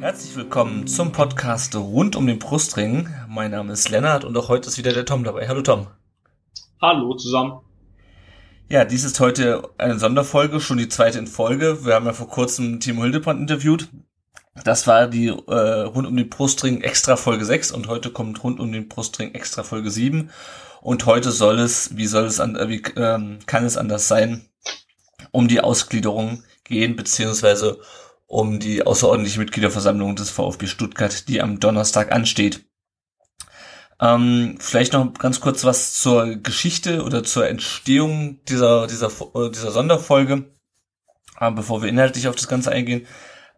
Herzlich willkommen zum Podcast rund um den Brustring. Mein Name ist Lennart und auch heute ist wieder der Tom dabei. Hallo Tom. Hallo zusammen. Ja, dies ist heute eine Sonderfolge, schon die zweite in Folge. Wir haben ja vor kurzem Timo Hildebrand interviewt. Das war die äh, rund um den Brustring extra Folge 6 und heute kommt rund um den Brustring extra Folge 7. Und heute soll es, wie soll es an, äh, wie ähm, kann es anders sein, um die Ausgliederung gehen, beziehungsweise um die außerordentliche Mitgliederversammlung des VfB Stuttgart, die am Donnerstag ansteht. Ähm, vielleicht noch ganz kurz was zur Geschichte oder zur Entstehung dieser, dieser, äh, dieser Sonderfolge, äh, bevor wir inhaltlich auf das Ganze eingehen.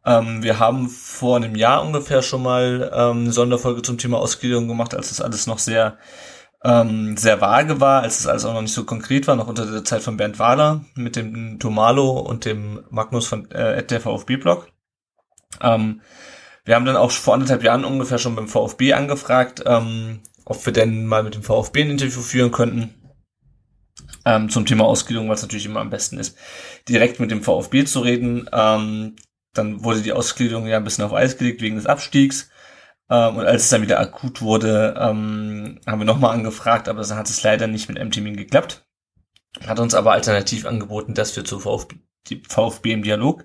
Ähm, wir haben vor einem Jahr ungefähr schon mal ähm, eine Sonderfolge zum Thema Ausgliederung gemacht, als das alles noch sehr ähm, sehr vage war, als es auch noch nicht so konkret war, noch unter der Zeit von Bernd Wahler mit dem Tomalo und dem Magnus von äh, der VfB-Blog. Ähm, wir haben dann auch vor anderthalb Jahren ungefähr schon beim VfB angefragt, ähm, ob wir denn mal mit dem VfB ein Interview führen könnten ähm, zum Thema Ausgliederung, was natürlich immer am besten ist, direkt mit dem VfB zu reden. Ähm, dann wurde die Ausgliederung ja ein bisschen auf Eis gelegt wegen des Abstiegs. Ähm, und als es dann wieder akut wurde, ähm, haben wir nochmal angefragt, aber dann hat es leider nicht mit M-Termin geklappt. Hat uns aber alternativ angeboten, dass wir zu VfB, VfB im Dialog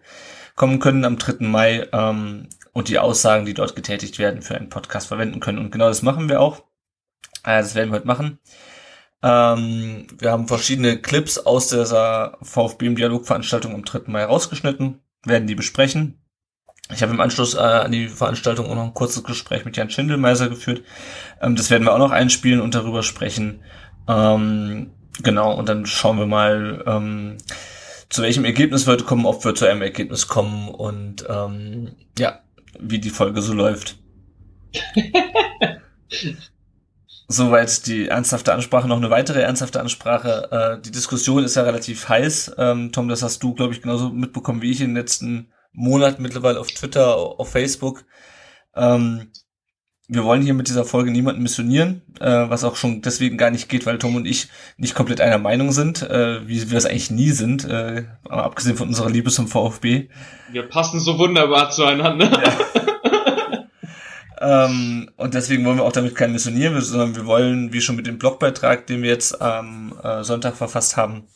kommen können am 3. Mai ähm, und die Aussagen, die dort getätigt werden, für einen Podcast verwenden können. Und genau das machen wir auch. Äh, das werden wir heute machen. Ähm, wir haben verschiedene Clips aus dieser VfB im Dialog-Veranstaltung am 3. Mai rausgeschnitten, werden die besprechen. Ich habe im Anschluss äh, an die Veranstaltung auch noch ein kurzes Gespräch mit Jan Schindelmeiser geführt. Ähm, das werden wir auch noch einspielen und darüber sprechen. Ähm, genau, und dann schauen wir mal, ähm, zu welchem Ergebnis wir heute kommen, ob wir zu einem Ergebnis kommen und ähm, ja, wie die Folge so läuft. Soweit die ernsthafte Ansprache. Noch eine weitere ernsthafte Ansprache. Äh, die Diskussion ist ja relativ heiß. Ähm, Tom, das hast du, glaube ich, genauso mitbekommen wie ich in den letzten Monat mittlerweile auf Twitter, auf Facebook. Ähm, wir wollen hier mit dieser Folge niemanden missionieren, äh, was auch schon deswegen gar nicht geht, weil Tom und ich nicht komplett einer Meinung sind, äh, wie wir es eigentlich nie sind, äh, abgesehen von unserer Liebe zum VfB. Wir passen so wunderbar zueinander. Ja. ähm, und deswegen wollen wir auch damit kein missionieren, sondern wir wollen, wie schon mit dem Blogbeitrag, den wir jetzt am äh, Sonntag verfasst haben,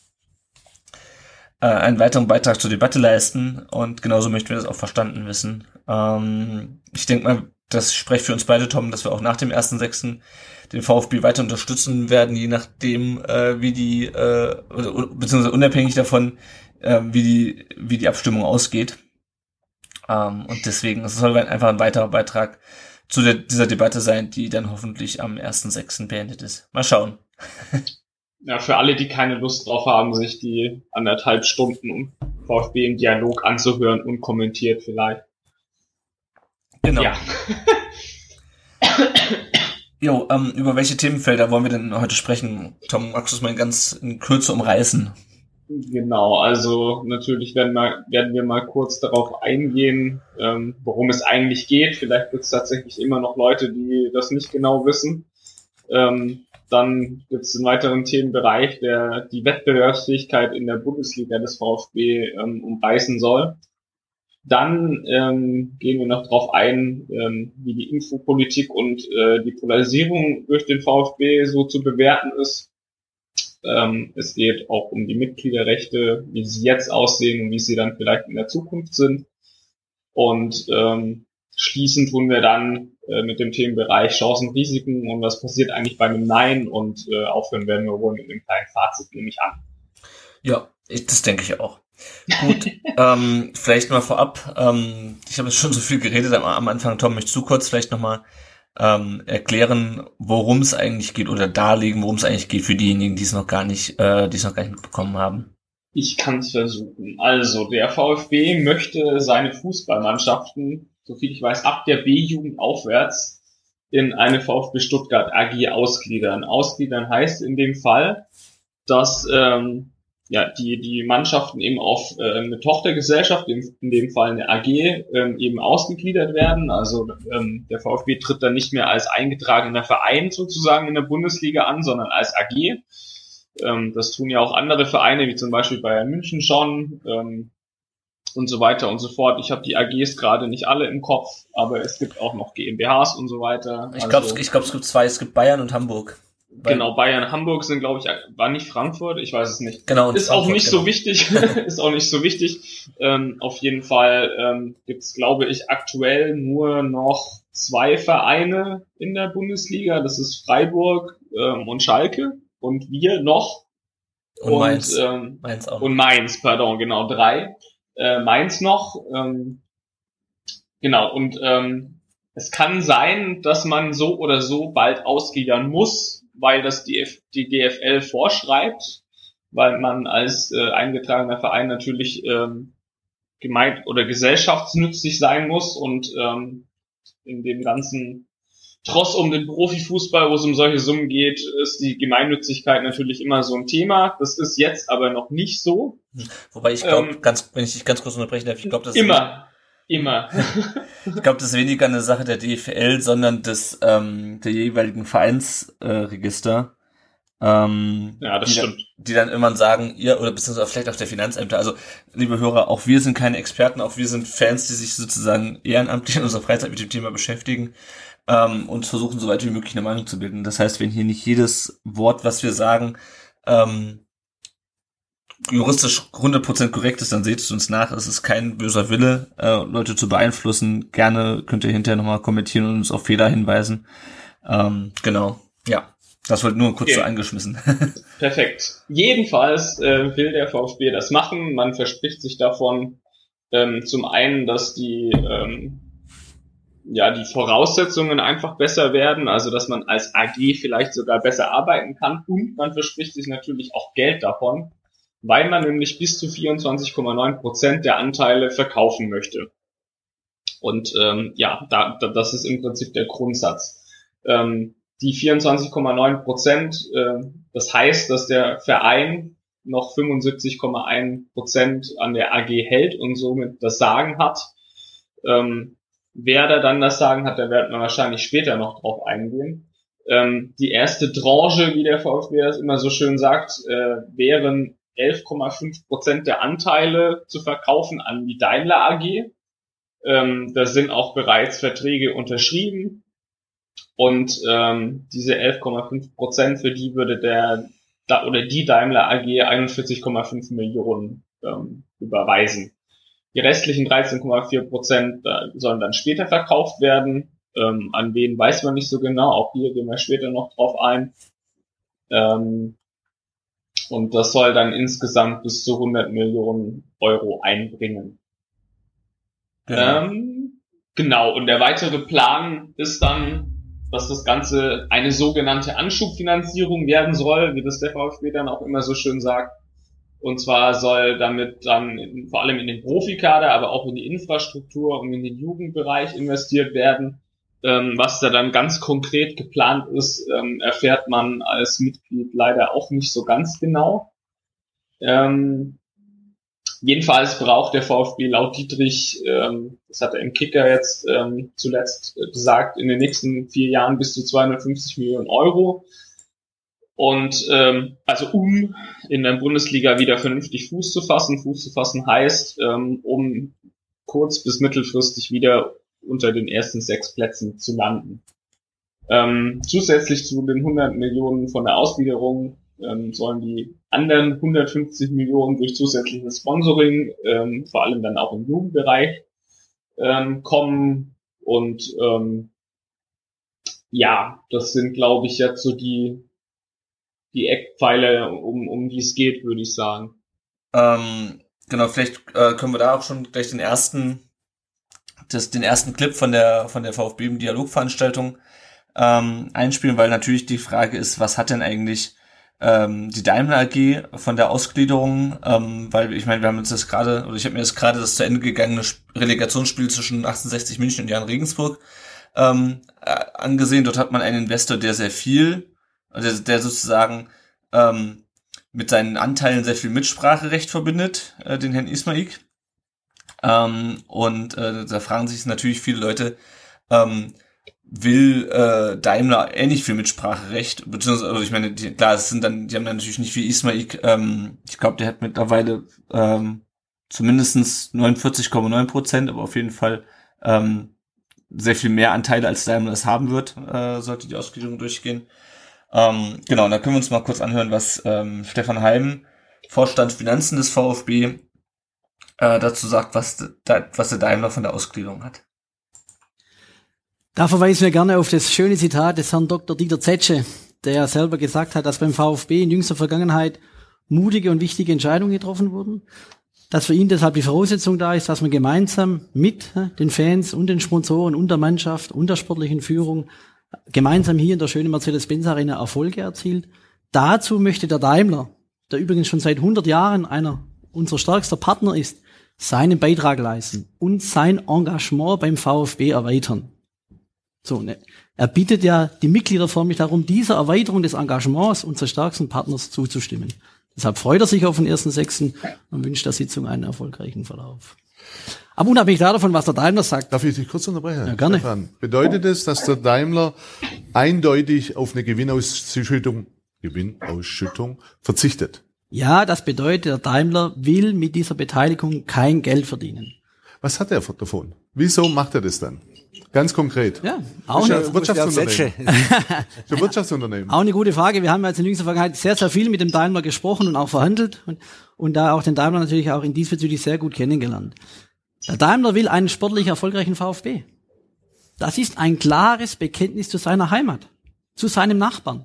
äh, einen weiteren Beitrag zur Debatte leisten und genauso möchten wir das auch verstanden wissen. Ähm, ich denke mal, das spricht für uns beide, Tom, dass wir auch nach dem ersten Sechsten den VfB weiter unterstützen werden, je nachdem, äh, wie die, äh, beziehungsweise unabhängig davon, äh, wie die, wie die Abstimmung ausgeht. Ähm, und deswegen, es soll einfach ein weiterer Beitrag zu der, dieser Debatte sein, die dann hoffentlich am ersten Sechsten beendet ist. Mal schauen. ja, für alle, die keine Lust drauf haben, sich die anderthalb Stunden VfB im Dialog anzuhören, unkommentiert vielleicht. Genau. Ja. jo, ähm, über welche Themenfelder wollen wir denn heute sprechen? Tom, magst du es mal ganz in Kürze umreißen? Genau, also natürlich werden, mal, werden wir mal kurz darauf eingehen, ähm, worum es eigentlich geht. Vielleicht gibt es tatsächlich immer noch Leute, die das nicht genau wissen. Ähm, dann gibt es einen weiteren Themenbereich, der die Wettbewerbsfähigkeit in der Bundesliga des VfB ähm, umreißen soll. Dann ähm, gehen wir noch darauf ein, ähm, wie die Infopolitik und äh, die Polarisierung durch den VfB so zu bewerten ist. Ähm, es geht auch um die Mitgliederrechte, wie sie jetzt aussehen und wie sie dann vielleicht in der Zukunft sind. Und ähm, schließend tun wir dann äh, mit dem Themenbereich Chancen, Risiken und was passiert eigentlich bei einem Nein und äh, aufhören werden wir wohl mit einem kleinen Fazit, nehme ich an. Ja, ich, das denke ich auch. Gut, ähm, vielleicht mal vorab, ähm, ich habe jetzt schon so viel geredet am, am Anfang, Tom, möchtest du kurz vielleicht nochmal ähm, erklären, worum es eigentlich geht oder darlegen, worum es eigentlich geht für diejenigen, die es noch gar nicht, äh, die es noch gar nicht mitbekommen haben. Ich kann es versuchen. Also, der VfB möchte seine Fußballmannschaften, soviel ich weiß, ab der B-Jugend aufwärts in eine VfB Stuttgart AG ausgliedern. Ausgliedern heißt in dem Fall, dass ähm, ja, die, die Mannschaften eben auf äh, eine Tochtergesellschaft, in, in dem Fall eine AG, ähm, eben ausgegliedert werden. Also ähm, der VfB tritt dann nicht mehr als eingetragener Verein sozusagen in der Bundesliga an, sondern als AG. Ähm, das tun ja auch andere Vereine, wie zum Beispiel Bayern München schon ähm, und so weiter und so fort. Ich habe die AGs gerade nicht alle im Kopf, aber es gibt auch noch GmbHs und so weiter. Ich glaube, also, ich glaub, es gibt zwei. Es gibt Bayern und Hamburg. Genau, Bayern, Hamburg sind, glaube ich, war nicht Frankfurt, ich weiß es nicht. Genau. Ist Frankfurt, auch nicht genau. so wichtig, ist auch nicht so wichtig. Ähm, auf jeden Fall ähm, gibt es, glaube ich, aktuell nur noch zwei Vereine in der Bundesliga. Das ist Freiburg ähm, und Schalke und wir noch. Und, und Mainz. Ähm, Mainz auch. Und Mainz, pardon, genau, drei. Äh, Mainz noch. Ähm, genau, und ähm, es kann sein, dass man so oder so bald ausgliedern muss, weil das die, F die DFL vorschreibt, weil man als äh, eingetragener Verein natürlich ähm, gemeint oder gesellschaftsnützig sein muss und ähm, in dem ganzen Tross um den Profifußball, wo es um solche Summen geht, ist die Gemeinnützigkeit natürlich immer so ein Thema. Das ist jetzt aber noch nicht so. Wobei ich glaube, ähm, ganz, wenn ich dich ganz kurz unterbrechen darf, ich glaube, das immer. Immer. ich glaube, das ist weniger eine Sache der DFL, sondern des ähm, der jeweiligen Vereinsregister. Äh, ähm, ja, das die stimmt. Dann, die dann immer sagen, ihr oder beziehungsweise vielleicht auch der Finanzämter. Also, liebe Hörer, auch wir sind keine Experten, auch wir sind Fans, die sich sozusagen ehrenamtlich in unserer Freizeit mit dem Thema beschäftigen ähm, und versuchen, so weit wie möglich eine Meinung zu bilden. Das heißt, wenn hier nicht jedes Wort, was wir sagen, ähm, juristisch 100% korrekt ist, dann seht es uns nach. Es ist kein böser Wille, äh, Leute zu beeinflussen. Gerne könnt ihr hinterher nochmal kommentieren und uns auf Fehler hinweisen. Ähm, genau, ja. Das wird nur kurz okay. so angeschmissen. Perfekt. Jedenfalls äh, will der VfB das machen. Man verspricht sich davon ähm, zum einen, dass die ähm, ja die Voraussetzungen einfach besser werden, also dass man als AG vielleicht sogar besser arbeiten kann und man verspricht sich natürlich auch Geld davon, weil man nämlich bis zu 24,9 Prozent der Anteile verkaufen möchte. Und ähm, ja, da, da, das ist im Prinzip der Grundsatz. Ähm, die 24,9 Prozent, äh, das heißt, dass der Verein noch 75,1 Prozent an der AG hält und somit das Sagen hat. Ähm, wer da dann das Sagen hat, da werden wir wahrscheinlich später noch drauf eingehen. Ähm, die erste Tranche, wie der VfB das immer so schön sagt, äh, wären 11,5 Prozent der Anteile zu verkaufen an die Daimler AG. Ähm, da sind auch bereits Verträge unterschrieben. Und ähm, diese 11,5 Prozent, für die würde der oder die Daimler AG 41,5 Millionen ähm, überweisen. Die restlichen 13,4 Prozent äh, sollen dann später verkauft werden. Ähm, an wen weiß man nicht so genau. Auch hier gehen wir später noch drauf ein. Ähm, und das soll dann insgesamt bis zu 100 Millionen Euro einbringen. Genau. Ähm, genau. Und der weitere Plan ist dann, dass das Ganze eine sogenannte Anschubfinanzierung werden soll, wie das der VfB dann auch immer so schön sagt. Und zwar soll damit dann vor allem in den Profikader, aber auch in die Infrastruktur und in den Jugendbereich investiert werden. Ähm, was da dann ganz konkret geplant ist, ähm, erfährt man als Mitglied leider auch nicht so ganz genau. Ähm, jedenfalls braucht der VfB laut Dietrich, ähm, das hat er im Kicker jetzt ähm, zuletzt gesagt, in den nächsten vier Jahren bis zu 250 Millionen Euro. Und ähm, also um in der Bundesliga wieder vernünftig Fuß zu fassen, Fuß zu fassen heißt, ähm, um kurz bis mittelfristig wieder unter den ersten sechs Plätzen zu landen. Ähm, zusätzlich zu den 100 Millionen von der Ausgliederung ähm, sollen die anderen 150 Millionen durch zusätzliches Sponsoring, ähm, vor allem dann auch im Jugendbereich, ähm, kommen. Und ähm, ja, das sind, glaube ich, jetzt so die, die Eckpfeile, um, um die es geht, würde ich sagen. Ähm, genau, vielleicht äh, können wir da auch schon gleich den ersten das, den ersten Clip von der, von der VfB Dialogveranstaltung ähm, einspielen, weil natürlich die Frage ist, was hat denn eigentlich ähm, die Daimler AG von der Ausgliederung, ähm, weil ich meine, wir haben uns das gerade, oder ich habe mir das gerade das zu Ende gegangene Relegationsspiel zwischen 1860 München und Jan Regensburg ähm, äh, angesehen. Dort hat man einen Investor, der sehr viel, der, der sozusagen ähm, mit seinen Anteilen sehr viel Mitspracherecht verbindet, äh, den Herrn Ismaik. Ähm, und äh, da fragen sich natürlich viele Leute, ähm, will äh, Daimler ähnlich viel Mitspracherecht, beziehungsweise, also ich meine, die, klar, es sind dann, die haben dann natürlich nicht wie Ismaik, ähm, ich glaube, der hat mittlerweile ähm, zumindestens 49,9 Prozent, aber auf jeden Fall ähm, sehr viel mehr Anteile als Daimler es haben wird, äh, sollte die Ausgliederung durchgehen. Ähm, genau, und da können wir uns mal kurz anhören, was ähm, Stefan Heim, Vorstand Finanzen des VfB, äh, dazu sagt, was, da, was der Daimler von der Ausgliederung hat. Da verweisen wir gerne auf das schöne Zitat des Herrn Dr. Dieter Zetsche, der selber gesagt hat, dass beim VfB in jüngster Vergangenheit mutige und wichtige Entscheidungen getroffen wurden, dass für ihn deshalb die Voraussetzung da ist, dass man gemeinsam mit den Fans und den Sponsoren und der Mannschaft und der sportlichen Führung gemeinsam hier in der schönen Mercedes-Benz Arena Erfolge erzielt. Dazu möchte der Daimler, der übrigens schon seit 100 Jahren einer unserer stärkster Partner ist, seinen Beitrag leisten und sein Engagement beim VfB erweitern. So, ne? Er bittet ja die Mitglieder förmlich darum, dieser Erweiterung des Engagements unseres stärksten Partners zuzustimmen. Deshalb freut er sich auf den 1.6. und wünscht der Sitzung einen erfolgreichen Verlauf. Aber unabhängig davon, was der Daimler sagt. Darf ich dich kurz unterbrechen? Ja, gerne. Stefan, bedeutet es, dass der Daimler eindeutig auf eine Gewinnausschüttung, Gewinnausschüttung verzichtet? Ja, das bedeutet, der Daimler will mit dieser Beteiligung kein Geld verdienen. Was hat er davon? Wieso macht er das dann? Ganz konkret. Ja, auch ja ein Wirtschaftsunternehmen. Ein Wirtschaftsunternehmen. auch eine gute Frage. Wir haben jetzt in jüngster Vergangenheit sehr, sehr viel mit dem Daimler gesprochen und auch verhandelt und, und da auch den Daimler natürlich auch in diesbezüglich sehr gut kennengelernt. Der Daimler will einen sportlich erfolgreichen VfB. Das ist ein klares Bekenntnis zu seiner Heimat, zu seinem Nachbarn.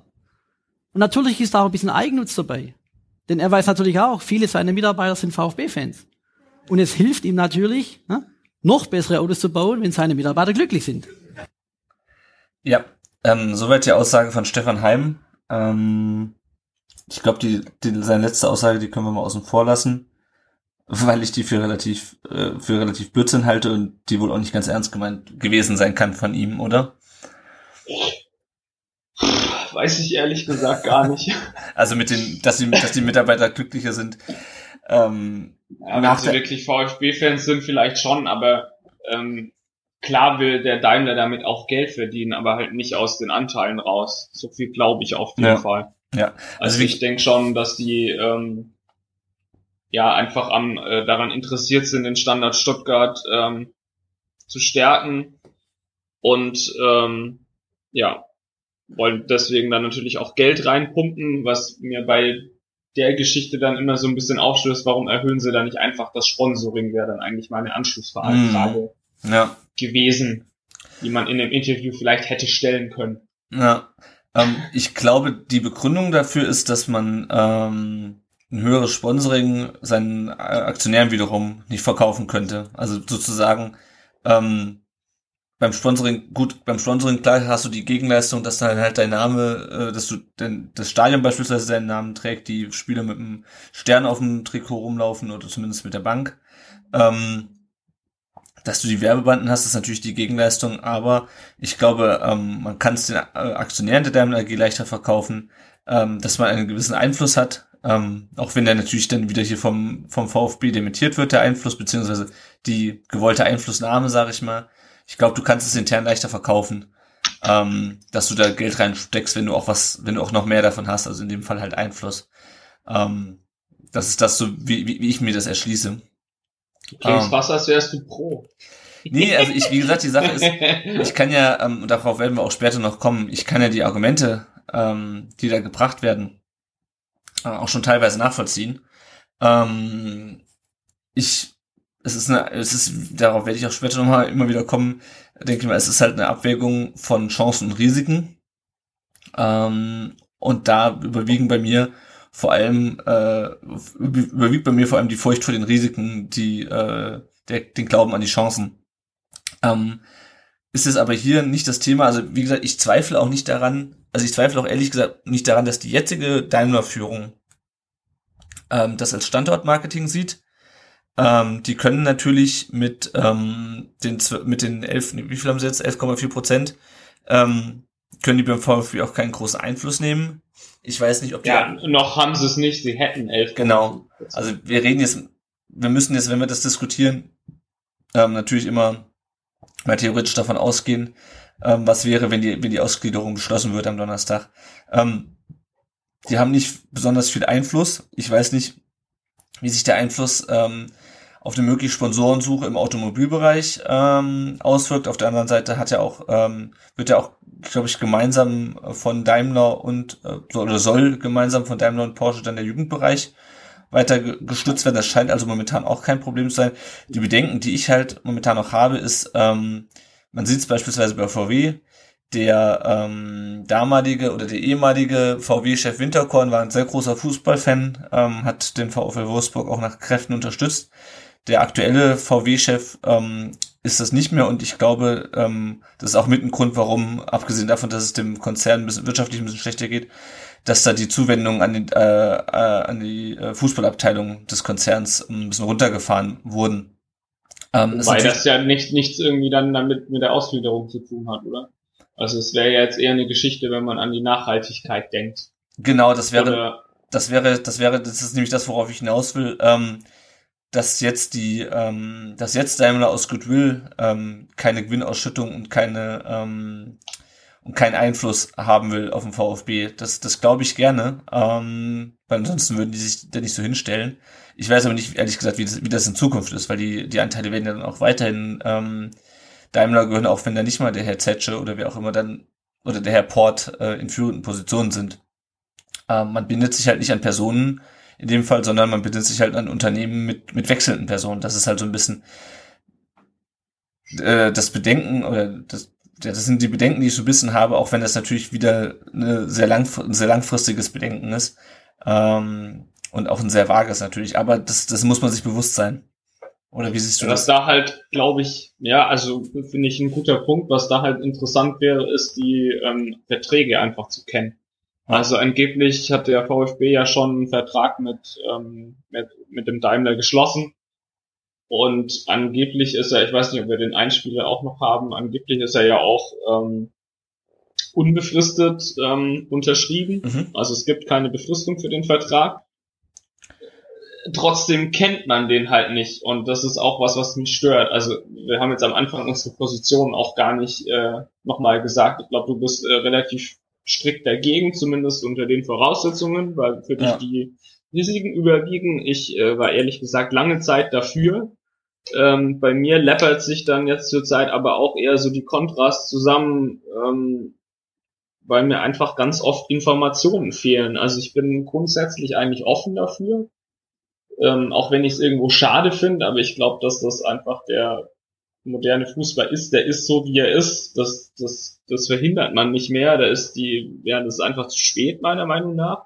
Und natürlich ist da auch ein bisschen Eigennutz dabei. Denn er weiß natürlich auch, viele seiner Mitarbeiter sind VfB-Fans. Und es hilft ihm natürlich, ne, noch bessere Autos zu bauen, wenn seine Mitarbeiter glücklich sind. Ja, ähm, soweit die Aussage von Stefan Heim. Ähm, ich glaube, die, die, seine letzte Aussage, die können wir mal außen vor lassen, weil ich die für relativ, äh, für relativ Blödsinn halte und die wohl auch nicht ganz ernst gemeint gewesen sein kann von ihm, oder? Weiß ich ehrlich gesagt gar nicht. Also mit den, dass die, dass die Mitarbeiter glücklicher sind. Ähm, Ja, wenn sie wirklich VfB-Fans sind, vielleicht schon, aber ähm, klar will der Daimler damit auch Geld verdienen, aber halt nicht aus den Anteilen raus. So viel glaube ich auf jeden Ja. Fall. ja, Also wie- ich denke schon, dass die ähm, ja einfach am äh, daran interessiert sind, den Standard Stuttgart ähm, zu stärken. Und ähm, ja wollen deswegen dann natürlich auch Geld reinpumpen, was mir bei der Geschichte dann immer so ein bisschen aufstößt, warum erhöhen sie da nicht einfach das Sponsoring, wäre dann eigentlich meine Anschlussfrage ja, gewesen, die man in dem Interview vielleicht hätte stellen können. Ja, ähm, ich glaube, die Begründung dafür ist, dass man ähm, ein höheres Sponsoring seinen äh, Aktionären wiederum nicht verkaufen könnte. Also sozusagen ähm, beim Sponsoring, gut, beim Sponsoring, klar hast du die Gegenleistung, dass dann halt dein Name, äh, dass du denn das Stadion beispielsweise seinen Namen trägt, die Spieler mit einem Stern auf dem Trikot rumlaufen oder zumindest mit der Bank. Ähm, dass du die Werbebanden hast, ist natürlich die Gegenleistung, aber ich glaube, ähm, man kann es den äh, Aktionären der Daimler AG leichter verkaufen, ähm, dass man einen gewissen Einfluss hat, ähm, auch wenn der natürlich dann wieder hier vom, vom VfB dementiert wird, der Einfluss, beziehungsweise die gewollte Einflussnahme, sage ich mal. Ich glaube, du kannst es intern leichter verkaufen, ähm, dass du da Geld reinsteckst, wenn du auch was, wenn du auch noch mehr davon hast, also in dem Fall halt Einfluss. Ähm, das ist das so, wie, wie, wie ich mir das erschließe. Du klingst fast, als wärst du pro. Nee, also ich, wie gesagt, die Sache ist, ich kann ja, ähm, und darauf werden wir auch später noch kommen, ich kann ja die Argumente, ähm, die da gebracht werden, äh, auch schon teilweise nachvollziehen. Ähm, ich, es ist eine, es ist, darauf werde ich auch später nochmal immer wieder kommen, denke ich mal, es ist halt eine Abwägung von Chancen und Risiken. Ähm, und da überwiegen bei mir vor allem, äh, überwiegt bei mir vor allem die Furcht vor den Risiken, die, äh, der, den Glauben an die Chancen. Ähm, ist es aber hier nicht das Thema. Also wie gesagt, ich zweifle auch nicht daran, also ich zweifle auch ehrlich gesagt nicht daran, dass die jetzige Daimler-Führung ähm, das als Standortmarketing sieht. Ähm, die können natürlich mit ähm, den mit den 11, wie viel haben sie jetzt? 11,4 Prozent ähm, können die beim VfB auch keinen großen Einfluss nehmen. Ich weiß nicht, ob die Ja, noch haben sie es nicht, sie hätten 11. Genau. Also wir reden jetzt, wir müssen jetzt, wenn wir das diskutieren, ähm, natürlich immer mal theoretisch davon ausgehen, ähm, was wäre, wenn die, wenn die Ausgliederung beschlossen wird am Donnerstag. Ähm, die haben nicht besonders viel Einfluss. Ich weiß nicht, wie sich der Einfluss ähm, auf eine mögliche Sponsorensuche im Automobilbereich ähm, auswirkt. Auf der anderen Seite hat ja auch, ähm, wird ja auch, glaube ich, gemeinsam von Daimler und äh, oder soll gemeinsam von Daimler und Porsche dann der Jugendbereich weiter gestützt werden. Das scheint also momentan auch kein Problem zu sein. Die Bedenken, die ich halt momentan noch habe, ist, ähm, man sieht es beispielsweise bei VW, der ähm, damalige oder der ehemalige VW-Chef Winterkorn war ein sehr großer Fußballfan, ähm, hat den VfL Wolfsburg auch nach Kräften unterstützt. Der aktuelle VW-Chef ähm, ist das nicht mehr und ich glaube, ähm, das ist auch mit ein Grund, warum, abgesehen davon, dass es dem Konzern ein bisschen, wirtschaftlich ein bisschen schlechter geht, dass da die Zuwendungen an, den, äh, äh, an die äh, Fußballabteilung des Konzerns ein bisschen runtergefahren wurden. Ähm, Weil das ja nicht, nichts irgendwie dann damit mit der Ausgliederung zu tun hat, oder? Also es wäre ja jetzt eher eine Geschichte, wenn man an die Nachhaltigkeit denkt. Genau, das wäre, oder das wäre, das wäre, das ist nämlich das, worauf ich hinaus will. Ähm, dass jetzt die, ähm, dass jetzt Daimler aus Goodwill ähm, keine Gewinnausschüttung und keine ähm, und keinen Einfluss haben will auf den VfB. Das, das glaube ich gerne. Ähm, weil ansonsten würden die sich da nicht so hinstellen. Ich weiß aber nicht, ehrlich gesagt, wie das, wie das in Zukunft ist, weil die, die Anteile werden ja dann auch weiterhin ähm, Daimler gehören, auch wenn da nicht mal der Herr Zetsche oder wer auch immer dann oder der Herr Port äh, in führenden Positionen sind. Ähm, man bindet sich halt nicht an Personen, in dem Fall, sondern man bindet sich halt an Unternehmen mit, mit wechselnden Personen. Das ist halt so ein bisschen äh, das Bedenken oder das, ja, das sind die Bedenken, die ich so ein bisschen habe, auch wenn das natürlich wieder eine sehr lang, ein sehr langfristiges Bedenken ist. Ähm, und auch ein sehr vages natürlich. Aber das, das muss man sich bewusst sein. Oder wie siehst du das? Was da halt, glaube ich, ja, also finde ich ein guter Punkt. Was da halt interessant wäre, ist die ähm, Verträge einfach zu kennen. Also angeblich hat der VfB ja schon einen Vertrag mit, ähm, mit, mit dem Daimler geschlossen. Und angeblich ist er, ich weiß nicht, ob wir den Einspieler auch noch haben, angeblich ist er ja auch ähm, unbefristet ähm, unterschrieben. Mhm. Also es gibt keine Befristung für den Vertrag. Trotzdem kennt man den halt nicht und das ist auch was, was mich stört. Also wir haben jetzt am Anfang unsere Position auch gar nicht äh, nochmal gesagt. Ich glaube, du bist äh, relativ strikt dagegen, zumindest unter den Voraussetzungen, weil für dich ja. die Risiken überwiegen. Ich äh, war ehrlich gesagt lange Zeit dafür. Ähm, bei mir läppert sich dann jetzt zur Zeit aber auch eher so die Kontrast zusammen, ähm, weil mir einfach ganz oft Informationen fehlen. Also ich bin grundsätzlich eigentlich offen dafür, ähm, auch wenn ich es irgendwo schade finde, aber ich glaube, dass das einfach der moderne Fußball ist, der ist so, wie er ist. Das, das, das verhindert man nicht mehr. Da ist die, ja, das ist einfach zu spät, meiner Meinung nach.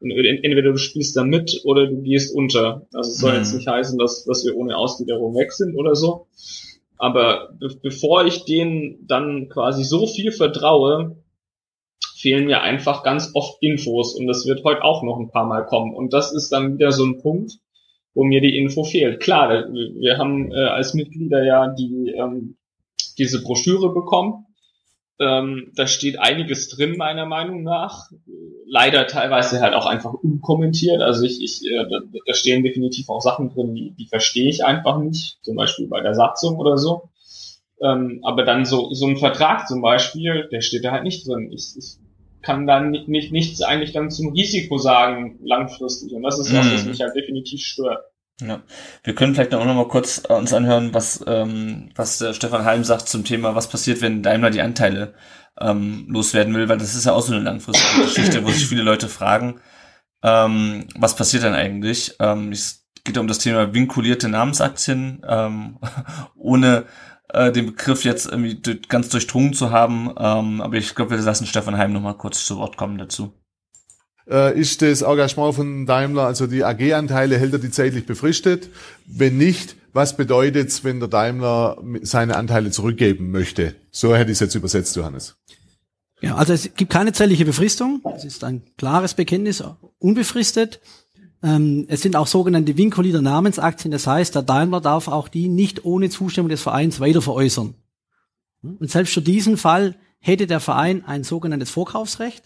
Entweder du spielst da mit oder du gehst unter. Also es soll mhm. jetzt nicht heißen, dass, dass wir ohne Ausgliederung weg sind oder so. Aber be bevor ich denen dann quasi so viel vertraue, fehlen mir einfach ganz oft Infos und das wird heute auch noch ein paar Mal kommen. Und das ist dann wieder so ein Punkt, wo mir die Info fehlt. Klar, wir haben äh, als Mitglieder ja die ähm, diese Broschüre bekommen. Ähm, da steht einiges drin, meiner Meinung nach. Leider teilweise halt auch einfach unkommentiert. Also ich, ich äh, da, da stehen definitiv auch Sachen drin, die, die verstehe ich einfach nicht. Zum Beispiel bei der Satzung oder so. Ähm, aber dann so, so ein Vertrag zum Beispiel, der steht da halt nicht drin. Ich, ich kann dann nicht, nicht, nichts eigentlich dann zum Risiko sagen, langfristig. Und das ist was, was mhm. mich halt definitiv stört. Ja. Wir können vielleicht auch noch mal kurz äh, uns anhören, was, ähm, was der Stefan Heim sagt zum Thema, was passiert, wenn Daimler die Anteile ähm, loswerden will, weil das ist ja auch so eine langfristige Geschichte, wo sich viele Leute fragen, ähm, was passiert dann eigentlich? Ähm, es geht um das Thema vinkulierte Namensaktien, ähm, ohne äh, den Begriff jetzt irgendwie ganz durchdrungen zu haben. Ähm, aber ich glaube, wir lassen Stefan Heim noch mal kurz zu Wort kommen dazu. Äh, ist das Engagement von Daimler, also die AG-Anteile, hält er die zeitlich befristet? Wenn nicht, was bedeutet's, wenn der Daimler seine Anteile zurückgeben möchte? So hätte ich es jetzt übersetzt, Johannes. Ja, also es gibt keine zeitliche Befristung. Es ist ein klares Bekenntnis, unbefristet. Ähm, es sind auch sogenannte Vincolider Namensaktien. Das heißt, der Daimler darf auch die nicht ohne Zustimmung des Vereins weiter veräußern. Und selbst für diesen Fall hätte der Verein ein sogenanntes Vorkaufsrecht.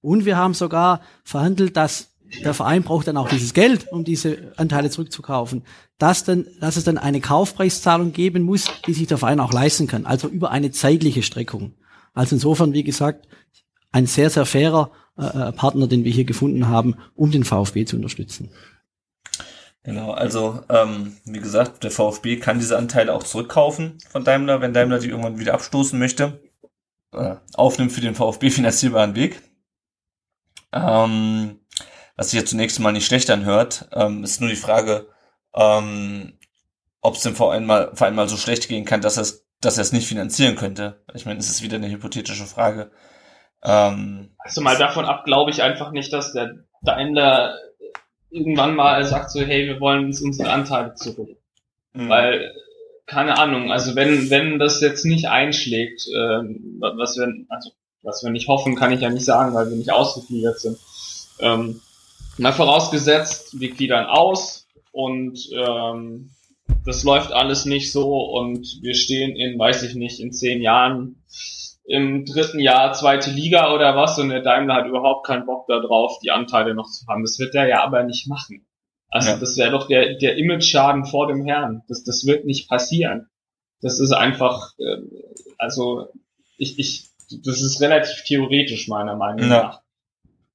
Und wir haben sogar verhandelt, dass der Verein braucht dann auch dieses Geld, um diese Anteile zurückzukaufen, dass, dann, dass es dann eine Kaufpreiszahlung geben muss, die sich der Verein auch leisten kann, also über eine zeitliche Streckung. Also insofern, wie gesagt, ein sehr, sehr fairer äh, äh Partner, den wir hier gefunden haben, um den VfB zu unterstützen. Genau, also ähm, wie gesagt, der VfB kann diese Anteile auch zurückkaufen von Daimler, wenn Daimler die irgendwann wieder abstoßen möchte. Äh, aufnimmt für den VfB finanzierbaren Weg. Ähm, was sich ja zunächst mal nicht schlecht anhört, ähm, ist nur die Frage, ähm, ob es dem Verein mal, Verein mal so schlecht gehen kann, dass er es dass er es nicht finanzieren könnte. Ich meine, es ist wieder eine hypothetische Frage. Ähm, also mal davon ab, glaube ich einfach nicht, dass der Daimler irgendwann mal sagt so, hey, wir wollen uns unsere Anteile zurück. Mhm. Weil, keine Ahnung, also wenn, wenn das jetzt nicht einschlägt, ähm, was wir, also was wir nicht hoffen, kann ich ja nicht sagen, weil wir nicht ausgegliedert sind. Ähm, mal vorausgesetzt, wir gliedern aus und ähm, das läuft alles nicht so und wir stehen in, weiß ich nicht, in zehn Jahren im dritten Jahr zweite Liga oder was und der Daimler hat überhaupt keinen Bock darauf, die Anteile noch zu haben. Das wird er ja aber nicht machen. Also ja. das wäre doch der, der Image-Schaden vor dem Herrn. Das, das wird nicht passieren. Das ist einfach, äh, also ich, ich, das ist relativ theoretisch meiner Meinung nach.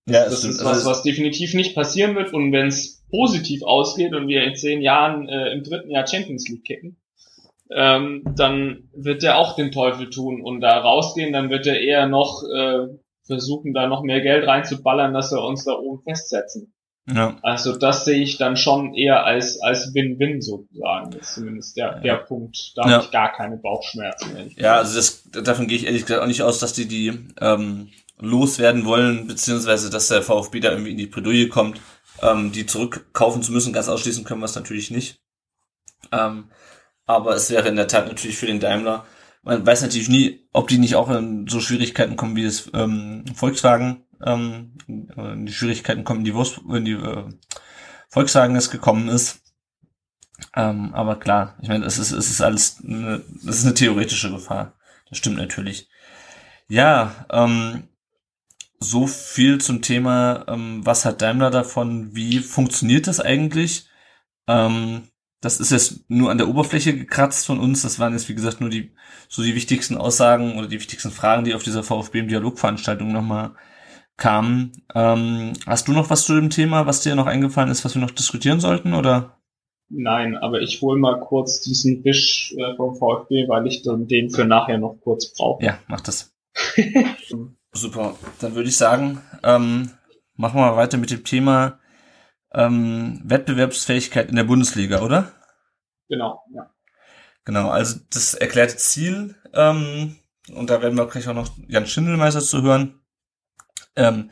Ja, das, das ist was, was definitiv nicht passieren wird und wenn es positiv ausgeht und wir in zehn Jahren äh, im dritten Jahr Champions League kicken, ähm, dann wird er auch den Teufel tun und da rausgehen, dann wird er eher noch äh, versuchen, da noch mehr Geld reinzuballern, dass wir uns da oben festsetzen. Ja. Also das sehe ich dann schon eher als als Win-Win sozusagen. Das ist zumindest der, der Punkt. Da ja. habe ich gar keine Bauchschmerzen. Ja, also das, davon gehe ich ehrlich gesagt auch nicht aus, dass die die ähm, loswerden wollen, beziehungsweise dass der VfB da irgendwie in die Bredouille kommt, ähm, die zurückkaufen zu müssen. Ganz ausschließen können wir es natürlich nicht. Ähm, aber es wäre in der Tat natürlich für den Daimler, man weiß natürlich nie, ob die nicht auch in so Schwierigkeiten kommen, wie es ähm, Volkswagen ähm, in die Schwierigkeiten kommen, die, Wurst, in die äh, Volkswagen es gekommen ist. Ähm, aber klar, ich meine, es ist, es ist alles, eine, es ist eine theoretische Gefahr. Das stimmt natürlich. Ja, ähm, so viel zum Thema, ähm, was hat Daimler davon, wie funktioniert das eigentlich? Ähm, das ist jetzt nur an der Oberfläche gekratzt von uns. Das waren jetzt, wie gesagt, nur die, so die wichtigsten Aussagen oder die wichtigsten Fragen, die auf dieser VfB im Dialogveranstaltung nochmal kamen. Ähm, hast du noch was zu dem Thema, was dir noch eingefallen ist, was wir noch diskutieren sollten, oder? Nein, aber ich hole mal kurz diesen Wisch äh, vom VfB, weil ich dann den für nachher noch kurz brauche. Ja, mach das. Super. Dann würde ich sagen, ähm, machen wir weiter mit dem Thema ähm, Wettbewerbsfähigkeit in der Bundesliga, oder? Genau, ja. Genau, also das erklärte Ziel, ähm, und da werden wir gleich auch noch Jan Schindelmeister zu hören. Ähm,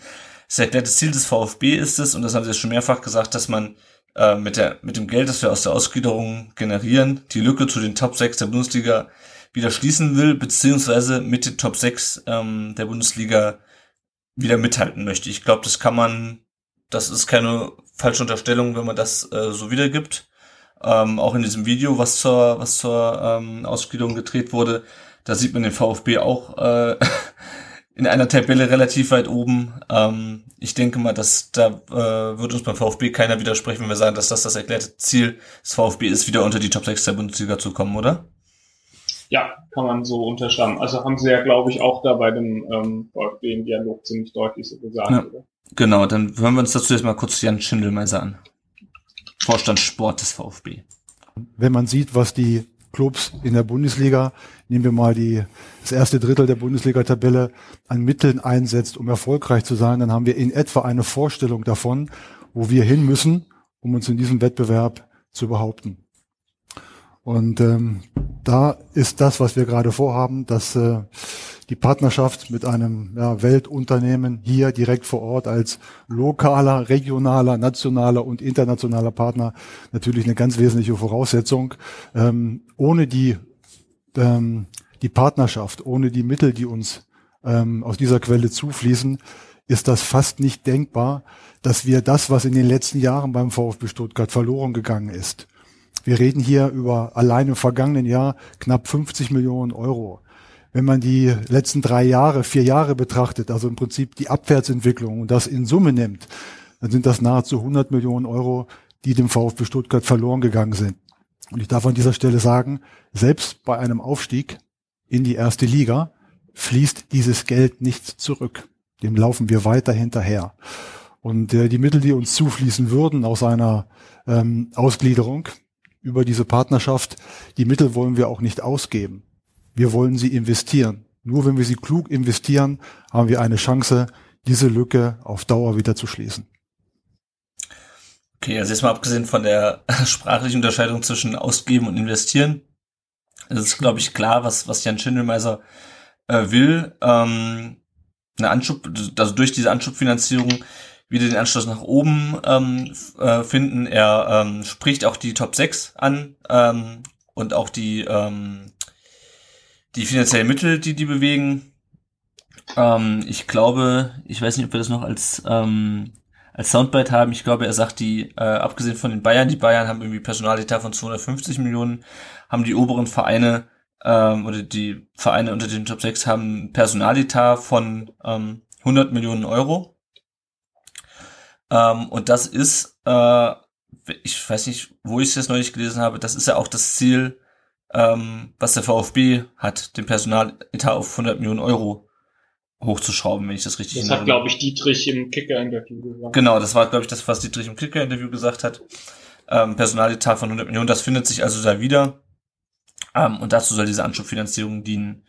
das erklärte Ziel des VfB ist es, und das haben sie ja schon mehrfach gesagt, dass man äh, mit, der, mit dem Geld, das wir aus der Ausgliederung generieren, die Lücke zu den Top 6 der Bundesliga wieder schließen will, beziehungsweise mit den Top 6 ähm, der Bundesliga wieder mithalten möchte. Ich glaube, das kann man, das ist keine falsche Unterstellung, wenn man das äh, so wiedergibt. Ähm, auch in diesem Video, was zur, was zur ähm, Ausgliederung gedreht wurde, da sieht man den VfB auch äh, in einer Tabelle relativ weit oben. Ähm, ich denke mal, dass da äh, wird uns beim VfB keiner widersprechen, wenn wir sagen, dass das das erklärte Ziel des VfB ist, wieder unter die Top 6 der Bundesliga zu kommen, oder? Ja, kann man so unterschreiben. Also haben sie ja, glaube ich, auch da bei dem ähm, VfB im Dialog ziemlich deutlich so gesagt, ja. oder? Genau, dann hören wir uns dazu jetzt mal kurz Jan Schindelmeiser an. Vorstand Sport des VfB. Wenn man sieht, was die Clubs in der Bundesliga, nehmen wir mal die, das erste Drittel der Bundesliga-Tabelle, an Mitteln einsetzt, um erfolgreich zu sein, dann haben wir in etwa eine Vorstellung davon, wo wir hin müssen, um uns in diesem Wettbewerb zu behaupten. Und ähm, da ist das, was wir gerade vorhaben, dass äh, die Partnerschaft mit einem ja, Weltunternehmen hier direkt vor Ort als lokaler, regionaler, nationaler und internationaler Partner natürlich eine ganz wesentliche Voraussetzung. Ähm, ohne die, ähm, die Partnerschaft, ohne die Mittel, die uns ähm, aus dieser Quelle zufließen, ist das fast nicht denkbar, dass wir das, was in den letzten Jahren beim VfB Stuttgart verloren gegangen ist. Wir reden hier über allein im vergangenen Jahr knapp 50 Millionen Euro. Wenn man die letzten drei Jahre, vier Jahre betrachtet, also im Prinzip die Abwärtsentwicklung und das in Summe nimmt, dann sind das nahezu 100 Millionen Euro, die dem VfB Stuttgart verloren gegangen sind. Und ich darf an dieser Stelle sagen, selbst bei einem Aufstieg in die erste Liga fließt dieses Geld nicht zurück. Dem laufen wir weiter hinterher. Und äh, die Mittel, die uns zufließen würden aus einer ähm, Ausgliederung über diese Partnerschaft, die Mittel wollen wir auch nicht ausgeben. Wir wollen sie investieren. Nur wenn wir sie klug investieren, haben wir eine Chance, diese Lücke auf Dauer wieder zu schließen. Okay, also jetzt mal abgesehen von der sprachlichen Unterscheidung zwischen ausgeben und investieren, es ist, glaube ich, klar, was, was Jan Schindelmeiser äh, will. Ähm, eine Anschub, also durch diese Anschubfinanzierung wieder den Anschluss nach oben ähm, äh, finden. Er ähm, spricht auch die Top 6 an ähm, und auch die, ähm, die finanziellen Mittel, die die bewegen. Ähm, ich glaube, ich weiß nicht, ob wir das noch als, ähm, als Soundbite haben. Ich glaube, er sagt, die, äh, abgesehen von den Bayern, die Bayern haben irgendwie Personaletat von 250 Millionen, haben die oberen Vereine ähm, oder die Vereine unter den Top 6 haben Personaletat von ähm, 100 Millionen Euro. Ähm, und das ist, äh, ich weiß nicht, wo ich es jetzt neulich gelesen habe, das ist ja auch das Ziel, ähm, was der VfB hat, den Personaletat auf 100 Millionen Euro hochzuschrauben, wenn ich das richtig Das hat, glaube ich, Dietrich im Kicker-Interview gesagt. Genau, das war, glaube ich, das, was Dietrich im Kicker-Interview gesagt hat. Ähm, Personaletat von 100 Millionen, das findet sich also da wieder. Ähm, und dazu soll diese Anschubfinanzierung dienen.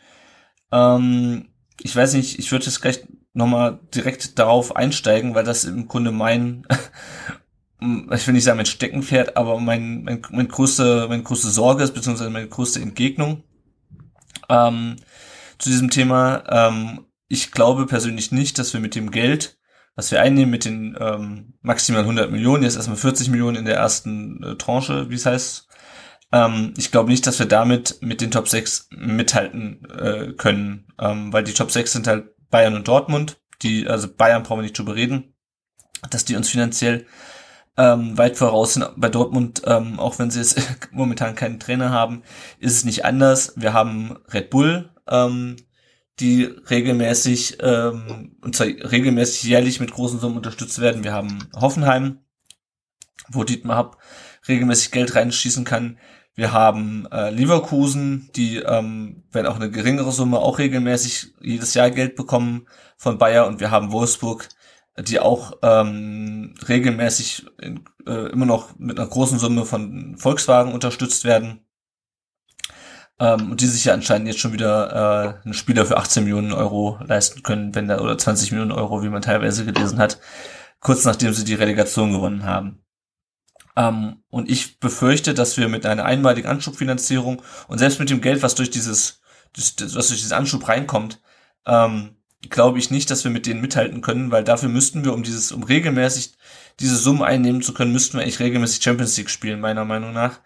Ähm, ich weiß nicht, ich würde jetzt gleich nochmal direkt darauf einsteigen, weil das im Grunde mein, ich will nicht sagen mein Steckenpferd, aber mein, mein, mein größte, meine größte Sorge ist, beziehungsweise meine größte Entgegnung ähm, zu diesem Thema. Ähm, ich glaube persönlich nicht, dass wir mit dem Geld, was wir einnehmen, mit den ähm, maximal 100 Millionen, jetzt erstmal 40 Millionen in der ersten äh, Tranche, wie es heißt, ähm, ich glaube nicht, dass wir damit mit den Top 6 mithalten äh, können, ähm, weil die Top 6 sind halt Bayern und Dortmund. Die, also Bayern brauchen wir nicht drüber reden, dass die uns finanziell ähm, weit voraus sind. Bei Dortmund, ähm, auch wenn sie jetzt momentan keinen Trainer haben, ist es nicht anders. Wir haben Red Bull, ähm, die regelmäßig ähm, und zwar regelmäßig jährlich mit großen Summen unterstützt werden. Wir haben Hoffenheim, wo Dietmar Happ regelmäßig Geld reinschießen kann. Wir haben äh, Leverkusen, die, ähm, wenn auch eine geringere Summe, auch regelmäßig jedes Jahr Geld bekommen von Bayer. Und wir haben Wolfsburg, die auch ähm, regelmäßig in, äh, immer noch mit einer großen Summe von Volkswagen unterstützt werden. Ähm, und die sich ja anscheinend jetzt schon wieder äh, einen Spieler für 18 Millionen Euro leisten können, wenn da, oder 20 Millionen Euro, wie man teilweise gelesen hat, kurz nachdem sie die Relegation gewonnen haben. Ähm, und ich befürchte, dass wir mit einer einmaligen Anschubfinanzierung und selbst mit dem Geld, was durch dieses, was durch diesen Anschub reinkommt, ähm, glaube ich nicht, dass wir mit denen mithalten können, weil dafür müssten wir, um dieses, um regelmäßig diese Summen einnehmen zu können, müssten wir eigentlich regelmäßig Champions League spielen, meiner Meinung nach.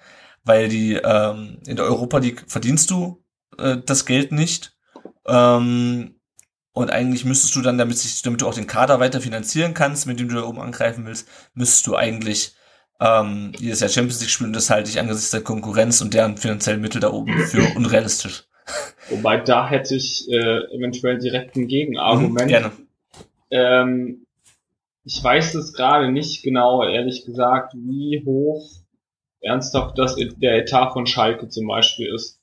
Weil die, ähm, in der Europa League verdienst du äh, das Geld nicht. Ähm, und eigentlich müsstest du dann, damit, sich, damit du auch den Kader weiter finanzieren kannst, mit dem du da oben angreifen willst, müsstest du eigentlich ähm, jedes Jahr Champions League spielen. Das halte ich angesichts der Konkurrenz und deren finanziellen Mittel da oben für unrealistisch. Wobei da hätte ich äh, eventuell direkt ein Gegenargument. Mhm, gerne. Ähm, ich weiß es gerade nicht genau, ehrlich gesagt, wie hoch ernsthaft das der Etat von Schalke zum Beispiel ist.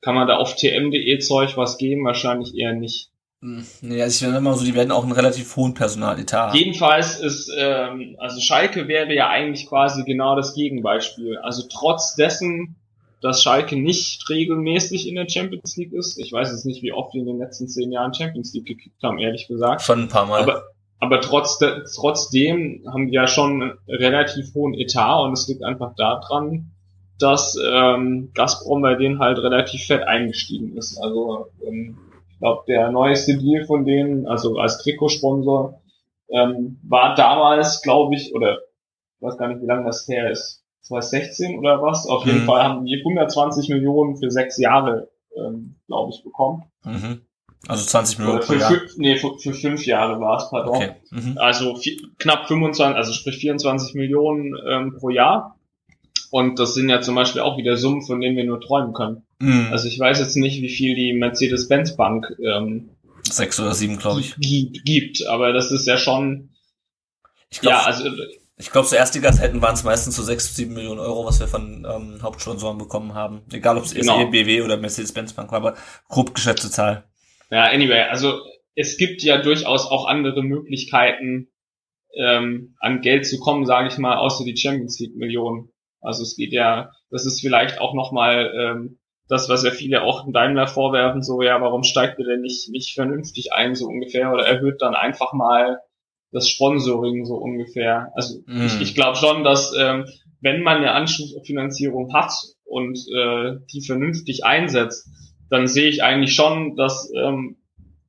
Kann man da auf tm.de Zeug was geben? Wahrscheinlich eher nicht. Nee, also ich finde immer so, die werden auch einen relativ hohen Personaletat. Jedenfalls ist, ähm, also Schalke wäre ja eigentlich quasi genau das Gegenbeispiel. Also trotz dessen, dass Schalke nicht regelmäßig in der Champions League ist, ich weiß jetzt nicht, wie oft die in den letzten zehn Jahren Champions League gekickt haben, ehrlich gesagt. Schon ein paar Mal. Aber, aber trotz, trotzdem haben die ja schon einen relativ hohen Etat und es liegt einfach daran, dass ähm, Gazprom bei denen halt relativ fett eingestiegen ist. Also ähm, glaube, der neueste Deal von denen, also als Trikotsponsor, ähm, war damals, glaube ich, oder ich weiß gar nicht, wie lange das her ist, 2016 oder was. Auf jeden Mhm. Fall haben die 120 Millionen für sechs Jahre, ähm, glaube ich, bekommen. Mhm. Also 20 Millionen Oder pro für, Jahr. fünf, nee, für, für fünf Jahre war es, pardon. Okay. Mhm. Also vi- knapp 25, also sprich 24 Millionen ähm, pro Jahr. Und das sind ja zum Beispiel auch wieder Summen, von denen wir nur träumen können. Mhm. Also ich weiß jetzt nicht, wie viel die Mercedes-Benz Bank ähm, Sechs oder sieben, glaube ich. gibt, gibt, aber das ist ja schon, Ich glaube, ja, also ich glaube, zu Erstligazeiten waren es meistens so sechs, sieben Millionen Euro, was wir von ähm, Hauptsponsoren bekommen haben. Egal, ob es Genau. SE, BW oder Mercedes-Benz Bank war, aber grob geschätzte Zahl. Ja, anyway, also es gibt ja durchaus auch andere Möglichkeiten, ähm, an Geld zu kommen, sage ich mal, außer die Champions League Millionen. Also es geht ja, das ist vielleicht auch nochmal ähm, das, was ja viele auch in Daimler vorwerfen, so ja, warum steigt ihr denn nicht, nicht vernünftig ein, so ungefähr, oder erhöht dann einfach mal das Sponsoring so ungefähr. Also Mhm. ich, ich glaube schon, dass ähm, wenn man eine Anschlussfinanzierung hat und äh, die vernünftig einsetzt, dann sehe ich eigentlich schon, dass ähm,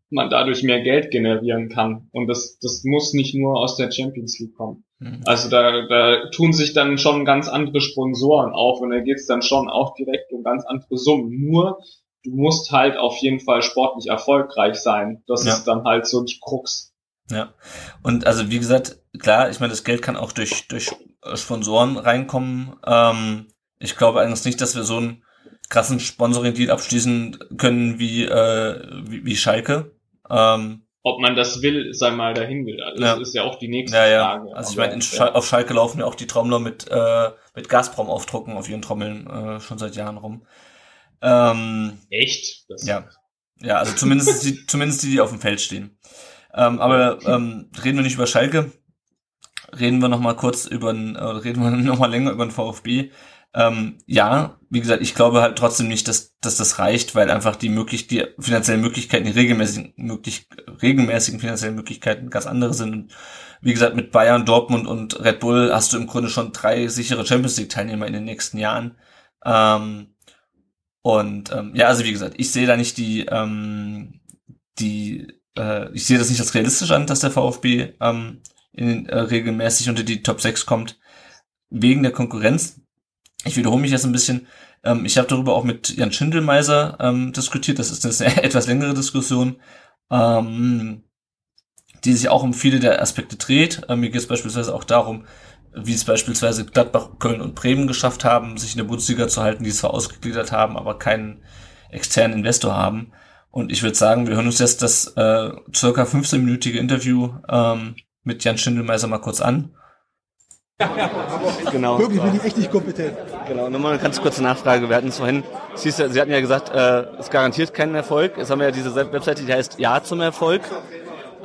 man dadurch mehr Geld generieren kann. Und das, das muss nicht nur aus der Champions League kommen. Mhm. Also da, da tun sich dann schon ganz andere Sponsoren auf und da geht's dann schon auch direkt um ganz andere Summen. Nur du musst halt auf jeden Fall sportlich erfolgreich sein. Das Ja. ist dann halt so die Krux. Ja. Und also wie gesagt, klar, ich meine, das Geld kann auch durch, durch Sponsoren reinkommen. Ähm, ich glaube eigentlich nicht, dass wir so einen krassen Sponsoring-Deal abschließen können wie, äh, wie, wie Schalke. Ähm, Ob man das will, sei mal dahin will. Also Ja. Das ist ja auch die nächste ja, ja. Frage. Also ich meine. Schal auf Schalke laufen ja auch die Trommler mit, äh, mit Gazprom aufdrucken auf ihren Trommeln äh, schon seit Jahren rum. Ähm, Echt? Das ja. Ja, also zumindest die, zumindest die, die auf dem Feld stehen. Ähm, aber ähm, reden wir nicht über Schalke, reden wir noch mal kurz über äh, reden wir noch mal länger über den VfB. Ähm, ja, wie gesagt, ich glaube halt trotzdem nicht, dass, dass das reicht, weil einfach die möglich, die finanziellen Möglichkeiten, die regelmäßigen, möglich, regelmäßigen finanziellen Möglichkeiten ganz andere sind. Und wie gesagt, mit Bayern, Dortmund und Red Bull hast du im Grunde schon drei sichere Champions League Teilnehmer in den nächsten Jahren. Ähm, und ähm, ja, also wie gesagt, ich sehe da nicht die, ähm, die, äh, ich sehe das nicht als realistisch an, dass der VfB ähm, in, äh, regelmäßig unter die Top 6 kommt, wegen der Konkurrenz. Ich wiederhole mich jetzt ein bisschen. Ähm, ich habe darüber auch mit Jan Schindelmeiser ähm, diskutiert. Das ist eine etwas längere Diskussion, ähm, die sich auch um viele der Aspekte dreht. Ähm, mir geht es beispielsweise auch darum, wie es beispielsweise Gladbach, Köln und Bremen geschafft haben, sich in der Bundesliga zu halten, die zwar ausgegliedert haben, aber keinen externen Investor haben. Und ich würde sagen, wir hören uns jetzt das äh, circa 15-minütige Interview ähm, mit Jan Schindelmeiser mal kurz an. Genau. Wirklich bin ich echt nicht kompetent. Genau, nochmal eine ganz kurze Nachfrage. Wir hatten es vorhin, Sie, Sie hatten ja gesagt, äh, es garantiert keinen Erfolg. Jetzt haben wir ja diese Webseite, die heißt Ja zum Erfolg.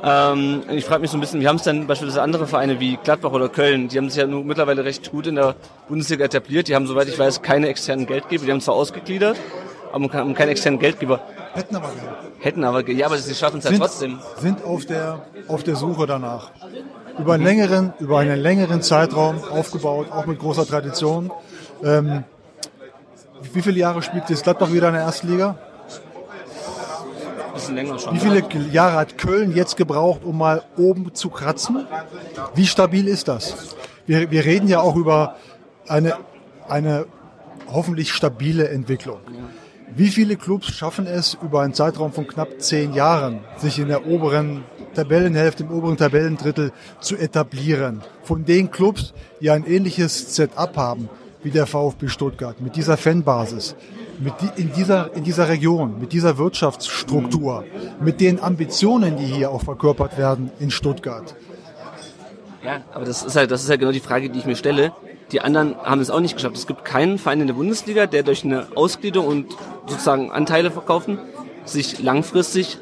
Ähm, ich frage mich so ein bisschen, wie haben es denn beispielsweise andere Vereine wie Gladbach oder Köln, die haben sich ja nun mittlerweile recht gut in der Bundesliga etabliert. Die haben, soweit ich weiß, keine externen Geldgeber. Die haben zwar ausgegliedert, aber haben keinen externen Geldgeber. Hätten aber gerne. Hätten aber, ja, aber sie schaffen es ja Sind, trotzdem. sind auf der, auf der Suche danach. Über einen längeren, über einen längeren Zeitraum aufgebaut, auch mit großer Tradition. Ähm, wie viele Jahre spielt jetzt Gladbach wieder in der ersten Liga? Bisschen länger schon. Wie viele Jahre hat Köln jetzt gebraucht, um mal oben zu kratzen? Wie stabil ist das? Wir, wir reden ja auch über eine, eine hoffentlich stabile Entwicklung. Wie viele Clubs schaffen es über einen Zeitraum von knapp zehn Jahren, sich in der oberen Tabellenhälfte, im oberen Tabellendrittel zu etablieren? Von den Clubs, die ein ähnliches Setup haben wie der VfB Stuttgart, mit dieser Fanbasis, mit die, in, dieser, in dieser Region, mit dieser Wirtschaftsstruktur, mit den Ambitionen, die hier auch verkörpert werden in Stuttgart. Ja, aber das ist halt, das ist halt genau die Frage, die ich mir stelle. Die anderen haben es auch nicht geschafft. Es gibt keinen Verein in der Bundesliga, der durch eine Ausgliederung und sozusagen Anteile verkaufen sich langfristig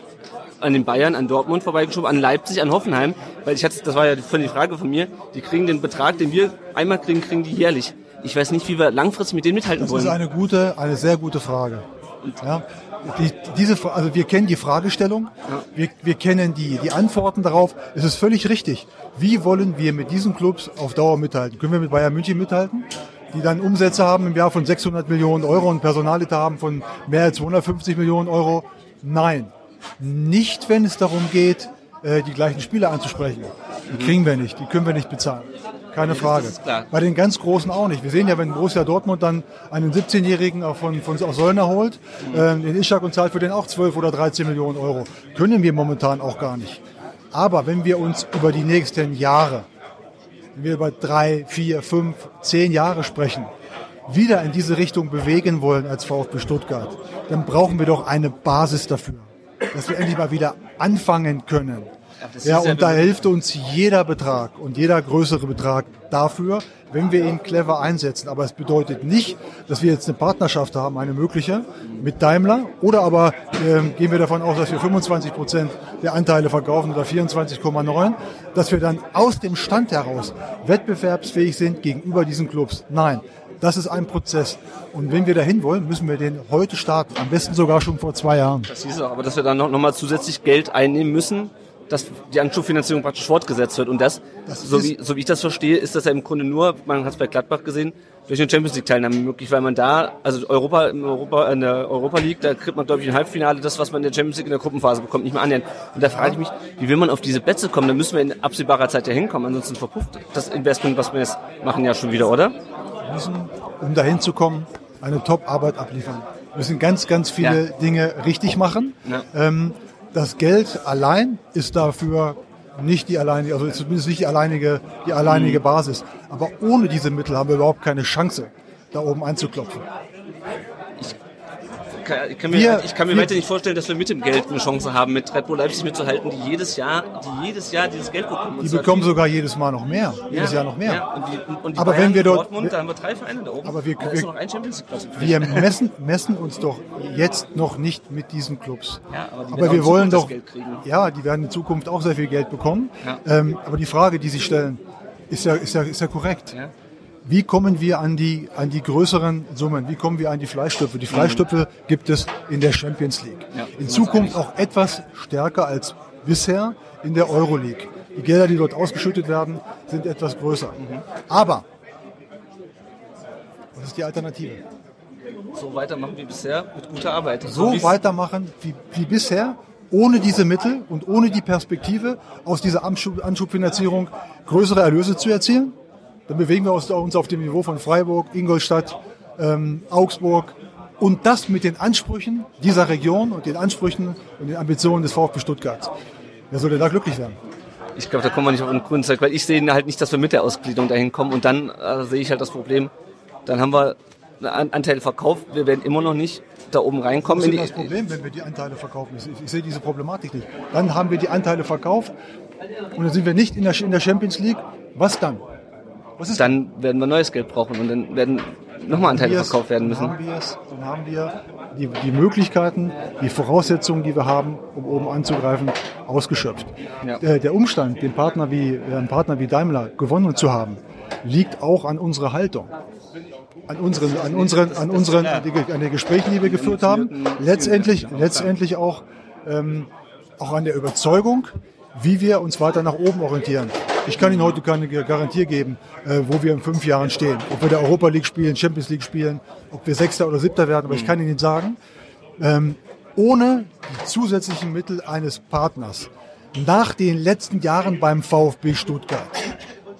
an den Bayern, an Dortmund vorbeigeschoben, an Leipzig, an Hoffenheim, weil ich hatte, das war ja von die Frage von mir, die kriegen den Betrag, den wir einmal kriegen, kriegen die jährlich. Ich weiß nicht, wie wir langfristig mit denen mithalten Das wollen. ist eine gute, eine sehr gute Frage. Ja, die, diese, also wir kennen die Fragestellung, wir, wir kennen die, die Antworten darauf. Es ist völlig richtig. Wie wollen wir mit diesen Clubs auf Dauer mithalten? Können wir mit Bayern München mithalten? Die dann Umsätze haben im Jahr von 600 Millionen Euro und Personaletat haben von mehr als 250 Millionen Euro? Nein. Nicht, wenn es darum geht, äh, die gleichen Spieler anzusprechen. Die kriegen wir nicht, die können wir nicht bezahlen. Keine Frage. ist klar. Bei den ganz Großen auch nicht. Wir sehen ja, wenn Borussia Dortmund dann einen 17-Jährigen auch von, von aus Sollner holt, äh, den Ishak und zahlt für den auch 12 oder 13 Millionen Euro. Können wir momentan auch gar nicht. Aber wenn wir uns über die nächsten Jahre, wenn wir über drei, vier, fünf, zehn Jahre sprechen, wieder in diese Richtung bewegen wollen als VfB Stuttgart, dann brauchen wir doch eine Basis dafür, dass wir endlich mal wieder anfangen können. Das Ja, und da hilft uns jeder Betrag und jeder größere Betrag dafür, wenn wir ihn clever einsetzen. Aber es bedeutet nicht, dass wir jetzt eine Partnerschaft haben, eine mögliche, mit Daimler. Oder aber ähm, gehen wir davon aus, dass wir 25 Prozent der Anteile verkaufen oder 24,9, dass wir dann aus dem Stand heraus wettbewerbsfähig sind gegenüber diesen Clubs. Nein. Das ist ein Prozess. Und wenn wir dahin wollen, müssen wir den heute starten. Am besten sogar schon vor zwei Jahren. Das hieß auch, aber dass wir dann noch, noch mal zusätzlich Geld einnehmen müssen, dass die Anschubfinanzierung praktisch fortgesetzt wird. Und das, so, ist- wie, so wie ich das verstehe, ist das ja im Grunde nur, man hat es bei Gladbach gesehen, durch eine Champions League Teilnahme möglich, weil man da, also Europa, im Europa, in der Europa League, da kriegt man, glaube ich, im Halbfinale das, was man in der Champions League in der Gruppenphase bekommt, nicht mehr annähernd. Und da frage ich mich, wie will man auf diese Plätze kommen? Da müssen wir in absehbarer Zeit ja hinkommen, ansonsten verpufft das Investment, was wir jetzt machen, ja schon wieder, oder? müssen, um dahin zu kommen, eine Top-Arbeit abliefern. Wir müssen ganz, ganz viele Ja. Dinge richtig machen. Ja. Ähm, das Geld allein ist dafür nicht die alleinige, also zumindest nicht die alleinige, die Mhm. alleinige Basis. Aber ohne diese Mittel haben wir überhaupt keine Chance, da oben anzuklopfen. Kann- ich kann mir, Wir- ich kann mir wir- weiter nicht vorstellen, dass wir mit dem Geld eine Chance haben, mit Red Bull Leipzig mitzuhalten, die jedes Jahr, die jedes Jahr dieses Geld bekommen. Die bekommen sogar jedes Mal noch mehr. Jedes Jahr noch mehr. Ja, und die, und die Aber Bayern, wenn wir dort- Dortmund, da haben wir drei Vereine da oben. Aber wir- wir- noch ein Champions. Wir messen, messen uns doch jetzt noch nicht mit diesen Clubs. Ja, aber aber wir wollen doch, Geld kriegen. ja, die werden in Zukunft auch sehr viel Geld bekommen. Ja. Ähm, aber die Frage, die Sie stellen, ist ja, ist ja, ist ja korrekt. Ja. Wie kommen wir an die, an die größeren Summen? Wie kommen wir an die Fleischstöpfe? Die Fleischstöpfe gibt es in der Champions League. Ja, in Zukunft auch etwas stärker als bisher in der Euroleague. Die Gelder, die dort ausgeschüttet werden, sind etwas größer. Mhm. Aber, was ist die Alternative? So weitermachen wie bisher mit guter Arbeit. so wie's- weitermachen wie, wie bisher, ohne diese Mittel und ohne die Perspektive, aus dieser Anschub, Anschubfinanzierung größere Erlöse zu erzielen, dann bewegen wir uns, auf dem Niveau von Freiburg, Ingolstadt, ähm, Augsburg und das mit den Ansprüchen dieser Region und den Ansprüchen und den Ambitionen des VfB Stuttgart. Wer soll denn da glücklich werden? Ich glaube, da kommen wir nicht auf den grünen Zweig, weil ich sehe halt nicht, dass wir mit der Ausgliederung dahin kommen. Und dann äh, sehe ich halt das Problem, dann haben wir einen An- Anteil verkauft, wir werden immer noch nicht da oben reinkommen. In ist das Problem, wenn wir die Anteile verkaufen? Ich, ich sehe diese Problematik nicht. Dann haben wir die Anteile verkauft und dann sind wir nicht in der, in der Champions League. Was dann? Dann werden wir neues Geld brauchen und dann werden nochmal Anteile verkauft werden müssen. Dann haben wir, es, dann haben wir die, die Möglichkeiten, die Voraussetzungen, die wir haben, um oben anzugreifen, ausgeschöpft. Ja. Der, der Umstand, den Partner wie, äh, einen Partner wie Daimler gewonnen zu haben, liegt auch an unserer Haltung. An unseren, an unseren, an unseren, an den Gesprächen, die wir geführt haben. Letztendlich, letztendlich auch, ähm, auch an der Überzeugung, wie wir uns weiter nach oben orientieren. Ich kann Ihnen heute keine Garantie geben, äh, wo wir in fünf Jahren stehen. Ob wir der Europa League spielen, Champions League spielen, ob wir Sechster oder Siebter werden, aber ich kann Ihnen sagen, ähm, ohne die zusätzlichen Mittel eines Partners nach den letzten Jahren beim VfB Stuttgart.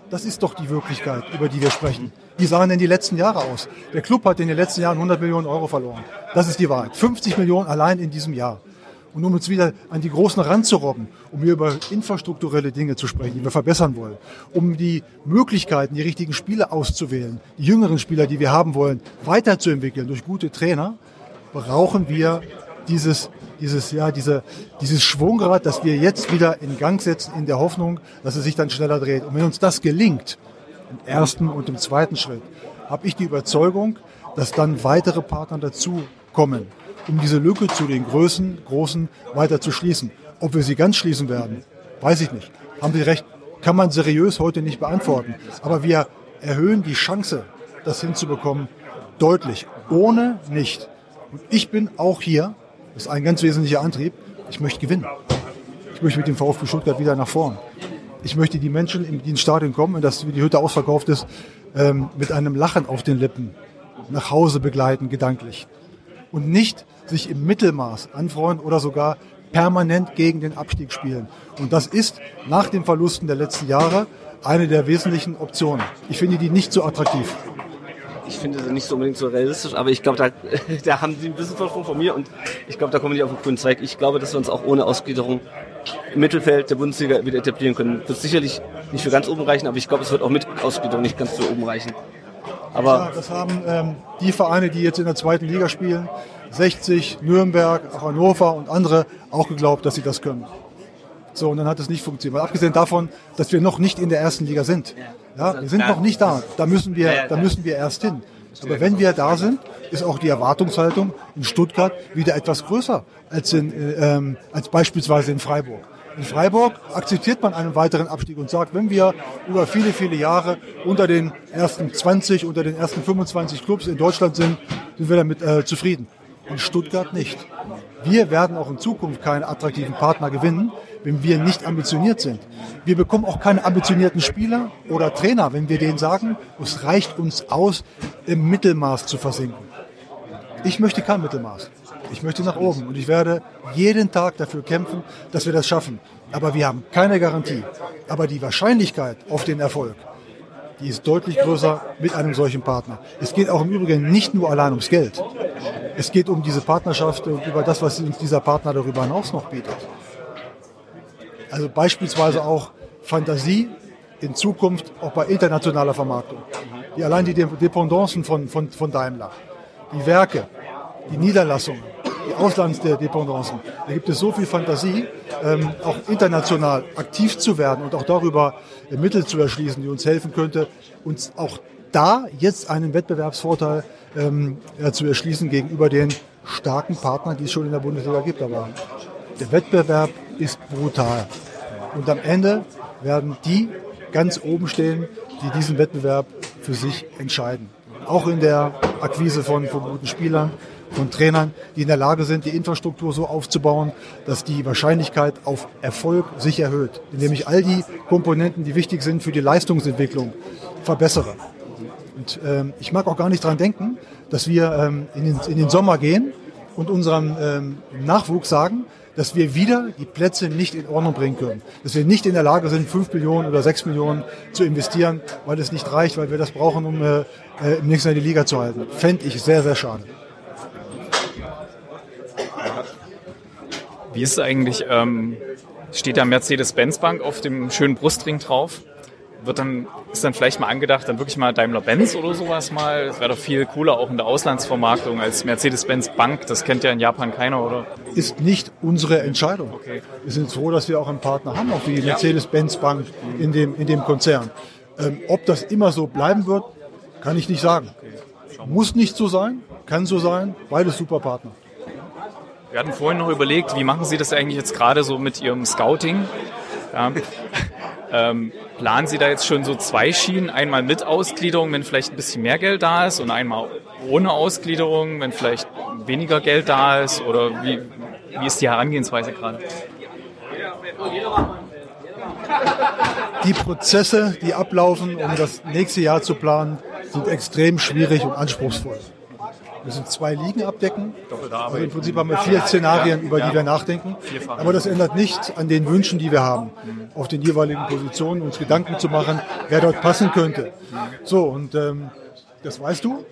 Das ist doch die Wirklichkeit, über die wir sprechen. Wie sahen denn die letzten Jahre aus? Der Club hat in den letzten Jahren 100 Millionen Euro verloren. Das ist die Wahrheit. 50 Millionen allein in diesem Jahr. Und um uns wieder an die Großen ranzurobben, um hier über infrastrukturelle Dinge zu sprechen, die wir verbessern wollen, um die Möglichkeiten, die richtigen Spieler auszuwählen, die jüngeren Spieler, die wir haben wollen, weiterzuentwickeln durch gute Trainer, brauchen wir dieses, dieses, ja, diese, dieses Schwungrad, das wir jetzt wieder in Gang setzen, in der Hoffnung, dass es sich dann schneller dreht. Und wenn uns das gelingt, im ersten und im zweiten Schritt, habe ich die Überzeugung, dass dann weitere Partner dazu kommen, um diese Lücke zu den Größen, Großen weiter zu schließen. Ob wir sie ganz schließen werden, weiß ich nicht. Haben Sie recht, kann man seriös heute nicht beantworten. Aber wir erhöhen die Chance, das hinzubekommen, deutlich. Ohne nicht. Und ich bin auch hier, das ist ein ganz wesentlicher Antrieb, ich möchte gewinnen. Ich möchte mit dem VfB Stuttgart wieder nach vorn. Ich möchte die Menschen, die ins Stadion kommen, und dass die Hütte ausverkauft ist, ähm, mit einem Lachen auf den Lippen nach Hause begleiten, gedanklich. Und nicht sich im Mittelmaß anfreuen oder sogar permanent gegen den Abstieg spielen. Und das ist nach den Verlusten der letzten Jahre eine der wesentlichen Optionen. Ich finde die nicht so attraktiv. Ich finde sie nicht so unbedingt so realistisch, aber ich glaube, da, da haben sie ein bisschen Vorsprung von mir und ich glaube, da kommen die auf den grünen Zweig. Ich glaube, dass wir uns auch ohne Ausgliederung im Mittelfeld der Bundesliga wieder etablieren können. Wird sicherlich nicht für ganz oben reichen, aber ich glaube, es wird auch mit Ausgliederung nicht ganz für oben reichen. Aber das haben ähm, die Vereine, die jetzt in der zweiten Liga spielen, 60, Nürnberg, auch Hannover und andere auch geglaubt, dass sie das können. So, und dann hat es nicht funktioniert. Weil abgesehen davon, dass wir noch nicht in der ersten Liga sind. Ja, wir sind noch nicht da. Da müssen wir, da müssen wir erst hin. Aber wenn wir da sind, ist auch die Erwartungshaltung in Stuttgart wieder etwas größer als, in, äh, ähm, als beispielsweise in Freiburg. In Freiburg akzeptiert man einen weiteren Abstieg und sagt, wenn wir über viele, viele Jahre unter den ersten 20, unter den ersten 25 Clubs in Deutschland sind, sind wir damit äh, zufrieden. In Stuttgart nicht. Wir werden auch in Zukunft keinen attraktiven Partner gewinnen, wenn wir nicht ambitioniert sind. Wir bekommen auch keine ambitionierten Spieler oder Trainer, wenn wir denen sagen, es reicht uns aus, im Mittelmaß zu versinken. Ich möchte kein Mittelmaß. Ich möchte nach oben und ich werde jeden Tag dafür kämpfen, dass wir das schaffen. Aber wir haben keine Garantie. Aber die Wahrscheinlichkeit auf den Erfolg, die ist deutlich größer mit einem solchen Partner. Es geht auch im Übrigen nicht nur allein ums Geld. Es geht um diese Partnerschaft und über das, was uns dieser Partner darüber hinaus noch bietet. Also beispielsweise auch Fantasie in Zukunft auch bei internationaler Vermarktung. Die allein die Dependancen von, von, von Daimler, die Werke, die Niederlassungen, die Auslandsdependancen. Da gibt es so viel Fantasie, ähm, auch international aktiv zu werden und auch darüber äh, Mittel zu erschließen, die uns helfen könnte, uns auch da jetzt einen Wettbewerbsvorteil ähm, ja, zu erschließen gegenüber den starken Partnern, die es schon in der Bundesliga gibt. Aber der Wettbewerb ist brutal. Und am Ende werden die ganz oben stehen, die diesen Wettbewerb für sich entscheiden. Auch in der Akquise von, von guten Spielern, von Trainern, die in der Lage sind, die Infrastruktur so aufzubauen, dass die Wahrscheinlichkeit auf Erfolg sich erhöht, indem ich all die Komponenten, die wichtig sind für die Leistungsentwicklung, verbessere. Und ähm, ich mag auch gar nicht dran denken, dass wir ähm, in, den, in den Sommer gehen und unserem ähm, Nachwuchs sagen, dass wir wieder die Plätze nicht in Ordnung bringen können. Dass wir nicht in der Lage sind, fünf Millionen oder sechs Millionen zu investieren, weil es nicht reicht, weil wir das brauchen, um äh, äh im nächsten Jahr die Liga zu halten. Fände ich sehr, sehr schade. Wie ist es eigentlich, ähm, steht da Mercedes-Benz-Bank auf dem schönen Brustring drauf? Wird dann, ist dann vielleicht mal angedacht, dann wirklich mal Daimler-Benz oder sowas mal? Das wäre doch viel cooler auch in der Auslandsvermarktung als Mercedes-Benz-Bank. Das kennt ja in Japan keiner, oder? Ist nicht unsere Entscheidung. Okay. Wir sind froh, dass wir auch einen Partner haben, auch die Mercedes-Benz-Bank in dem, in dem Konzern. Ähm, ob das immer so bleiben wird, kann ich nicht sagen. Muss nicht so sein, kann so sein, beides super Partner. Wir hatten vorhin noch überlegt, wie machen Sie das eigentlich jetzt gerade so mit Ihrem Scouting? Ja. Ähm, planen Sie da jetzt schon so zwei Schienen? Einmal mit Ausgliederung, wenn vielleicht ein bisschen mehr Geld da ist und einmal ohne Ausgliederung, wenn vielleicht weniger Geld da ist? Oder wie, wie ist die Herangehensweise gerade? Die Prozesse, die ablaufen, um das nächste Jahr zu planen, sind extrem schwierig und anspruchsvoll. Wir müssen zwei Ligen abdecken. Also im Prinzip haben wir vier Szenarien, über die wir nachdenken. Aber das ändert nichts an den Wünschen, die wir haben, auf den jeweiligen Positionen uns Gedanken zu machen, wer dort passen könnte. So, und ähm, das weißt du.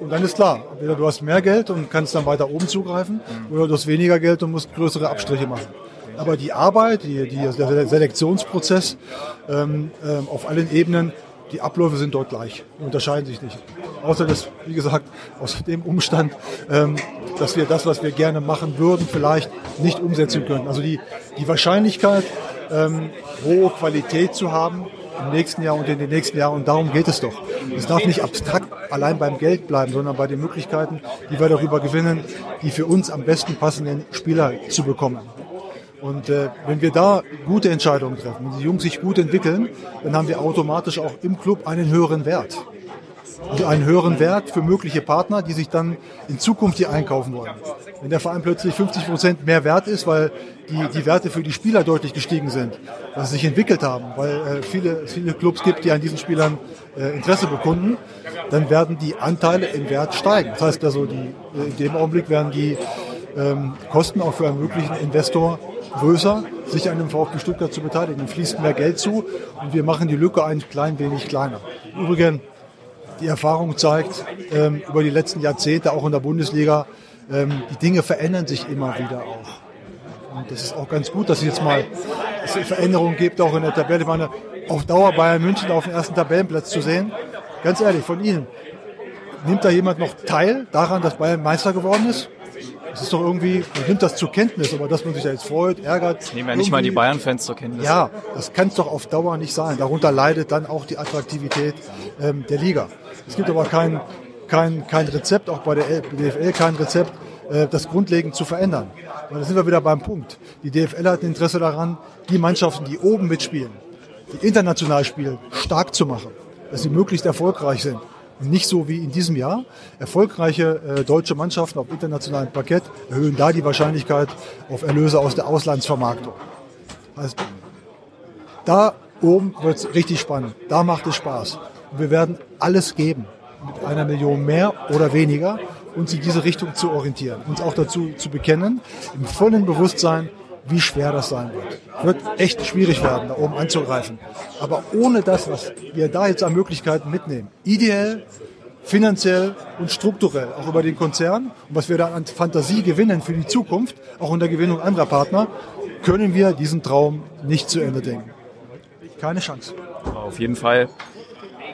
Und dann ist klar, entweder du hast mehr Geld und kannst dann weiter oben zugreifen, oder du hast weniger Geld und musst größere Abstriche machen. Aber die Arbeit, die, die, der Selektionsprozess ähm, ähm, auf allen Ebenen die Abläufe sind dort gleich, unterscheiden sich nicht. Außer das, wie gesagt, aus dem Umstand, ähm, dass wir das, was wir gerne machen würden, vielleicht nicht umsetzen können. Also die, die Wahrscheinlichkeit, ähm, hohe Qualität zu haben im nächsten Jahr und in den nächsten Jahren, und darum geht es doch. Es darf nicht abstrakt allein beim Geld bleiben, sondern bei den Möglichkeiten, die wir darüber gewinnen, die für uns am besten passenden Spieler zu bekommen. Und äh, wenn wir da gute Entscheidungen treffen, wenn die Jungs sich gut entwickeln, dann haben wir automatisch auch im Club einen höheren Wert. Und einen höheren Wert für mögliche Partner, die sich dann in Zukunft hier einkaufen wollen. Wenn der Verein plötzlich 50 Prozent mehr wert ist, weil die, die Werte für die Spieler deutlich gestiegen sind, weil sie sich entwickelt haben, weil äh, viele, viele Clubs gibt, die an diesen Spielern äh, Interesse bekunden, dann werden die Anteile im Wert steigen. Das heißt also, die, in dem Augenblick werden die ähm, Kosten auch für einen möglichen Investor größer, sich an dem VfB Stuttgart zu beteiligen. Fließt mehr Geld zu und wir machen die Lücke ein klein wenig kleiner. Übrigens, die Erfahrung zeigt, ähm, über die letzten Jahrzehnte, auch in der Bundesliga, ähm, die Dinge verändern sich immer wieder auch. Und das ist auch ganz gut, dass es jetzt mal Veränderungen gibt, auch in der Tabelle. Ich meine, auf Dauer Bayern München auf dem ersten Tabellenplatz zu sehen, ganz ehrlich, von Ihnen, nimmt da jemand noch teil daran, dass Bayern Meister geworden ist? Es ist doch irgendwie, man nimmt das zur Kenntnis, aber dass man sich da jetzt freut, ärgert. Nehmen ja nicht mal die Bayern-Fans zur Kenntnis. Ja, das kann es doch auf Dauer nicht sein. Darunter leidet dann auch die Attraktivität ähm, der Liga. Es gibt aber kein, kein, kein Rezept, auch bei der DFL kein Rezept, äh, das grundlegend zu verändern. Und da sind wir wieder beim Punkt. Die DFL hat ein Interesse daran, die Mannschaften, die oben mitspielen, die international spielen, stark zu machen, dass sie möglichst erfolgreich sind. Nicht so wie in diesem Jahr. Erfolgreiche äh, deutsche Mannschaften auf internationalem Parkett erhöhen da die Wahrscheinlichkeit auf Erlöse aus der Auslandsvermarktung. Also, da oben wird es richtig spannend. Da macht es Spaß. Und wir werden alles geben. Mit einer Million mehr oder weniger uns in diese Richtung zu orientieren. Uns auch dazu zu bekennen, im vollen Bewusstsein, wie schwer das sein wird. Wird echt schwierig werden, da oben anzugreifen. Aber ohne das, was wir da jetzt an Möglichkeiten mitnehmen, ideell, finanziell und strukturell, auch über den Konzern, und was wir da an Fantasie gewinnen für die Zukunft, auch in der Gewinnung anderer Partner, können wir diesen Traum nicht zu Ende denken. Keine Chance. Auf jeden Fall,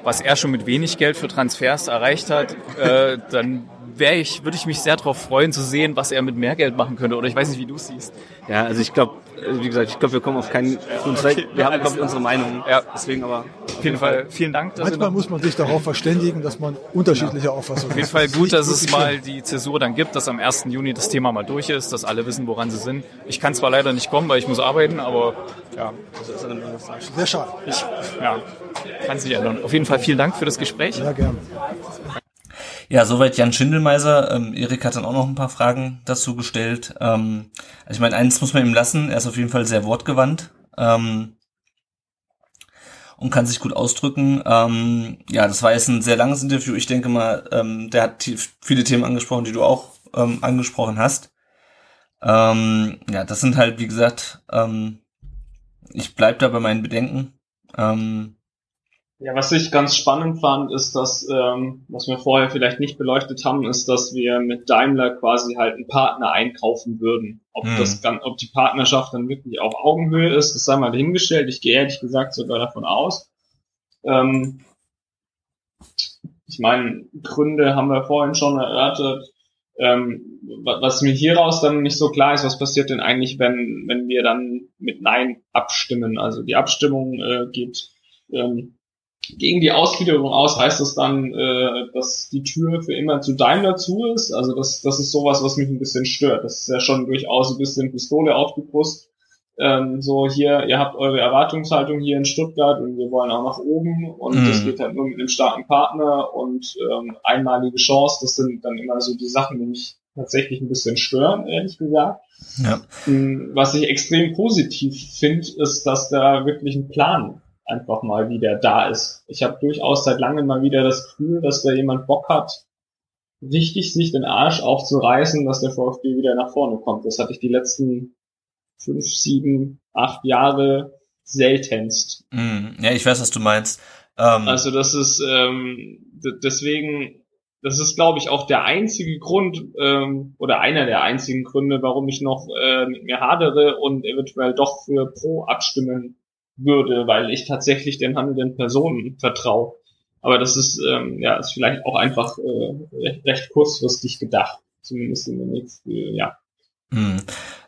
was er schon mit wenig Geld für Transfers erreicht hat, äh, dann wäre ich, würde ich mich sehr darauf freuen zu sehen, was er mit mehr Geld machen könnte. Oder ich weiß nicht, wie du es siehst. Ja, also ich glaube, wie gesagt, ich glaube, wir kommen auf keinen Zweck. Wir haben, glaube ich, unsere Meinung. Ja. Deswegen aber. Auf jeden Fall vielen Dank. Manchmal muss man sich darauf verständigen, dass man unterschiedliche Auffassungen Auf jeden hat. Fall gut, dass es mal die Zäsur dann gibt, dass am 1. Juni das Thema mal durch ist, dass alle wissen, woran sie sind. Ich kann zwar leider nicht kommen, weil ich muss arbeiten, aber ja, Sehr schade. ich ja, kann sich ändern. Auf jeden Fall vielen Dank für das Gespräch. Ja, gerne. Ja, soweit Jan Schindelmeiser. Ähm, Erik hat dann auch noch ein paar Fragen dazu gestellt. Ähm, also ich meine, eins muss man ihm lassen, er ist auf jeden Fall sehr wortgewandt ähm, und kann sich gut ausdrücken. Ähm, ja, das war jetzt ein sehr langes Interview. Ich denke mal, ähm, der hat viele Themen angesprochen, die du auch ähm, angesprochen hast. Ähm, ja, das sind halt, wie gesagt, ähm, ich bleib da bei meinen Bedenken. Ähm, Ja, was ich ganz spannend fand, ist, dass, ähm, was wir vorher vielleicht nicht beleuchtet haben, ist, dass wir mit Daimler quasi halt einen Partner einkaufen würden. Ob Hm. das ob die Partnerschaft dann wirklich auf Augenhöhe ist, das sei mal dahingestellt. Ich gehe ehrlich gesagt sogar davon aus. Ähm, ich meine, Gründe haben wir vorhin schon erörtert. Ähm, wa- was mir hieraus dann nicht so klar ist, was passiert denn eigentlich, wenn, wenn wir dann mit Nein abstimmen? Also die Abstimmung äh, geht ähm, gegen die Ausgliederung aus, heißt das dann, äh, dass die Tür für immer zu Daimler zu ist? Also das, das ist sowas, was mich ein bisschen stört. Das ist ja schon durchaus ein bisschen Pistole auf die Brust. Ähm, so hier, ihr habt eure Erwartungshaltung hier in Stuttgart und wir wollen auch nach oben und Mhm. das geht halt nur mit einem starken Partner und ähm, einmalige Chance. Das sind dann immer so die Sachen, die mich tatsächlich ein bisschen stören, ehrlich gesagt. ja. Mm, Was ich extrem positiv finde, ist, dass da wirklich ein Plan einfach mal wieder da ist. Ich habe durchaus seit langem mal wieder das Gefühl, dass da jemand Bock hat, richtig sich den Arsch aufzureißen, dass der VfB wieder nach vorne kommt. Das hatte ich die letzten fünf, sieben, acht Jahre seltenst. Mm, ja, ich weiß, was du meinst. Ähm, Also das ist ähm, deswegen, das ist glaube ich auch der einzige Grund ähm, oder einer der einzigen Gründe, warum ich noch äh, mit mir hadere und eventuell doch für Pro abstimmen würde, weil ich tatsächlich den handelnden Personen vertraue. Aber das ist ähm, ja ist vielleicht auch einfach äh, recht, recht kurzfristig gedacht, zumindest in den nächsten äh, ja. Hm.